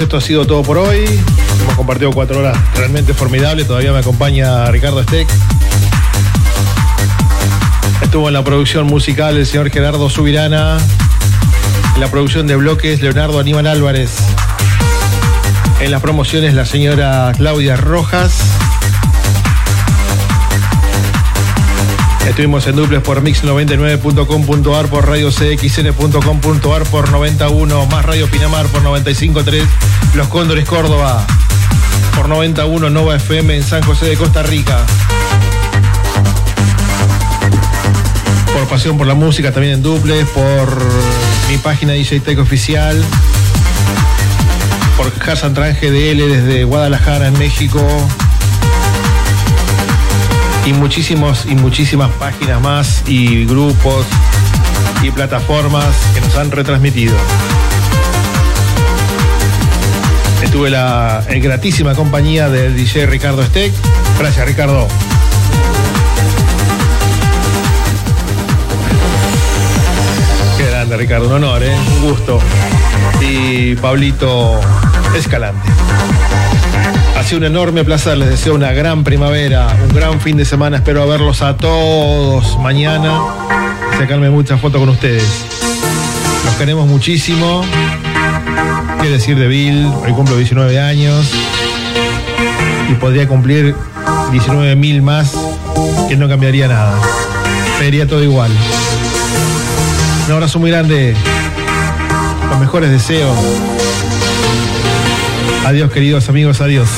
Esto ha sido todo por hoy. Hemos compartido cuatro horas realmente formidables. Todavía me acompaña Ricardo Steck. Estuvo en la producción musical el señor Gerardo Subirana. En la producción de bloques Leonardo Aníbal Álvarez. En las promociones la señora Claudia Rojas. Estuvimos en duples por mix99.com.ar, por radiocxn.com.ar, por 91, más Radio Pinamar por 95.3, Los Cóndores Córdoba, por 91 Nova FM en San José de Costa Rica. Por Pasión por la Música también en duples, por mi página DJ Tech Oficial, por Hassan Tran GDL desde Guadalajara en México y muchísimos y muchísimas páginas más y grupos y plataformas que nos han retransmitido. Estuve la en gratísima compañía del DJ Ricardo Steck. Gracias, Ricardo. Qué grande, Ricardo, un honor, ¿eh? un gusto. Y Pablito Escalante. Sido un enorme placer, les deseo una gran primavera, un gran fin de semana, espero verlos a todos mañana, sacarme muchas fotos con ustedes. Los queremos muchísimo. ¿Qué decir de Bill? Hoy cumplo 19 años y podría cumplir 19 mil más, que no cambiaría nada. Sería todo igual. Un abrazo muy grande. Los mejores deseos. Adiós, queridos amigos, adiós.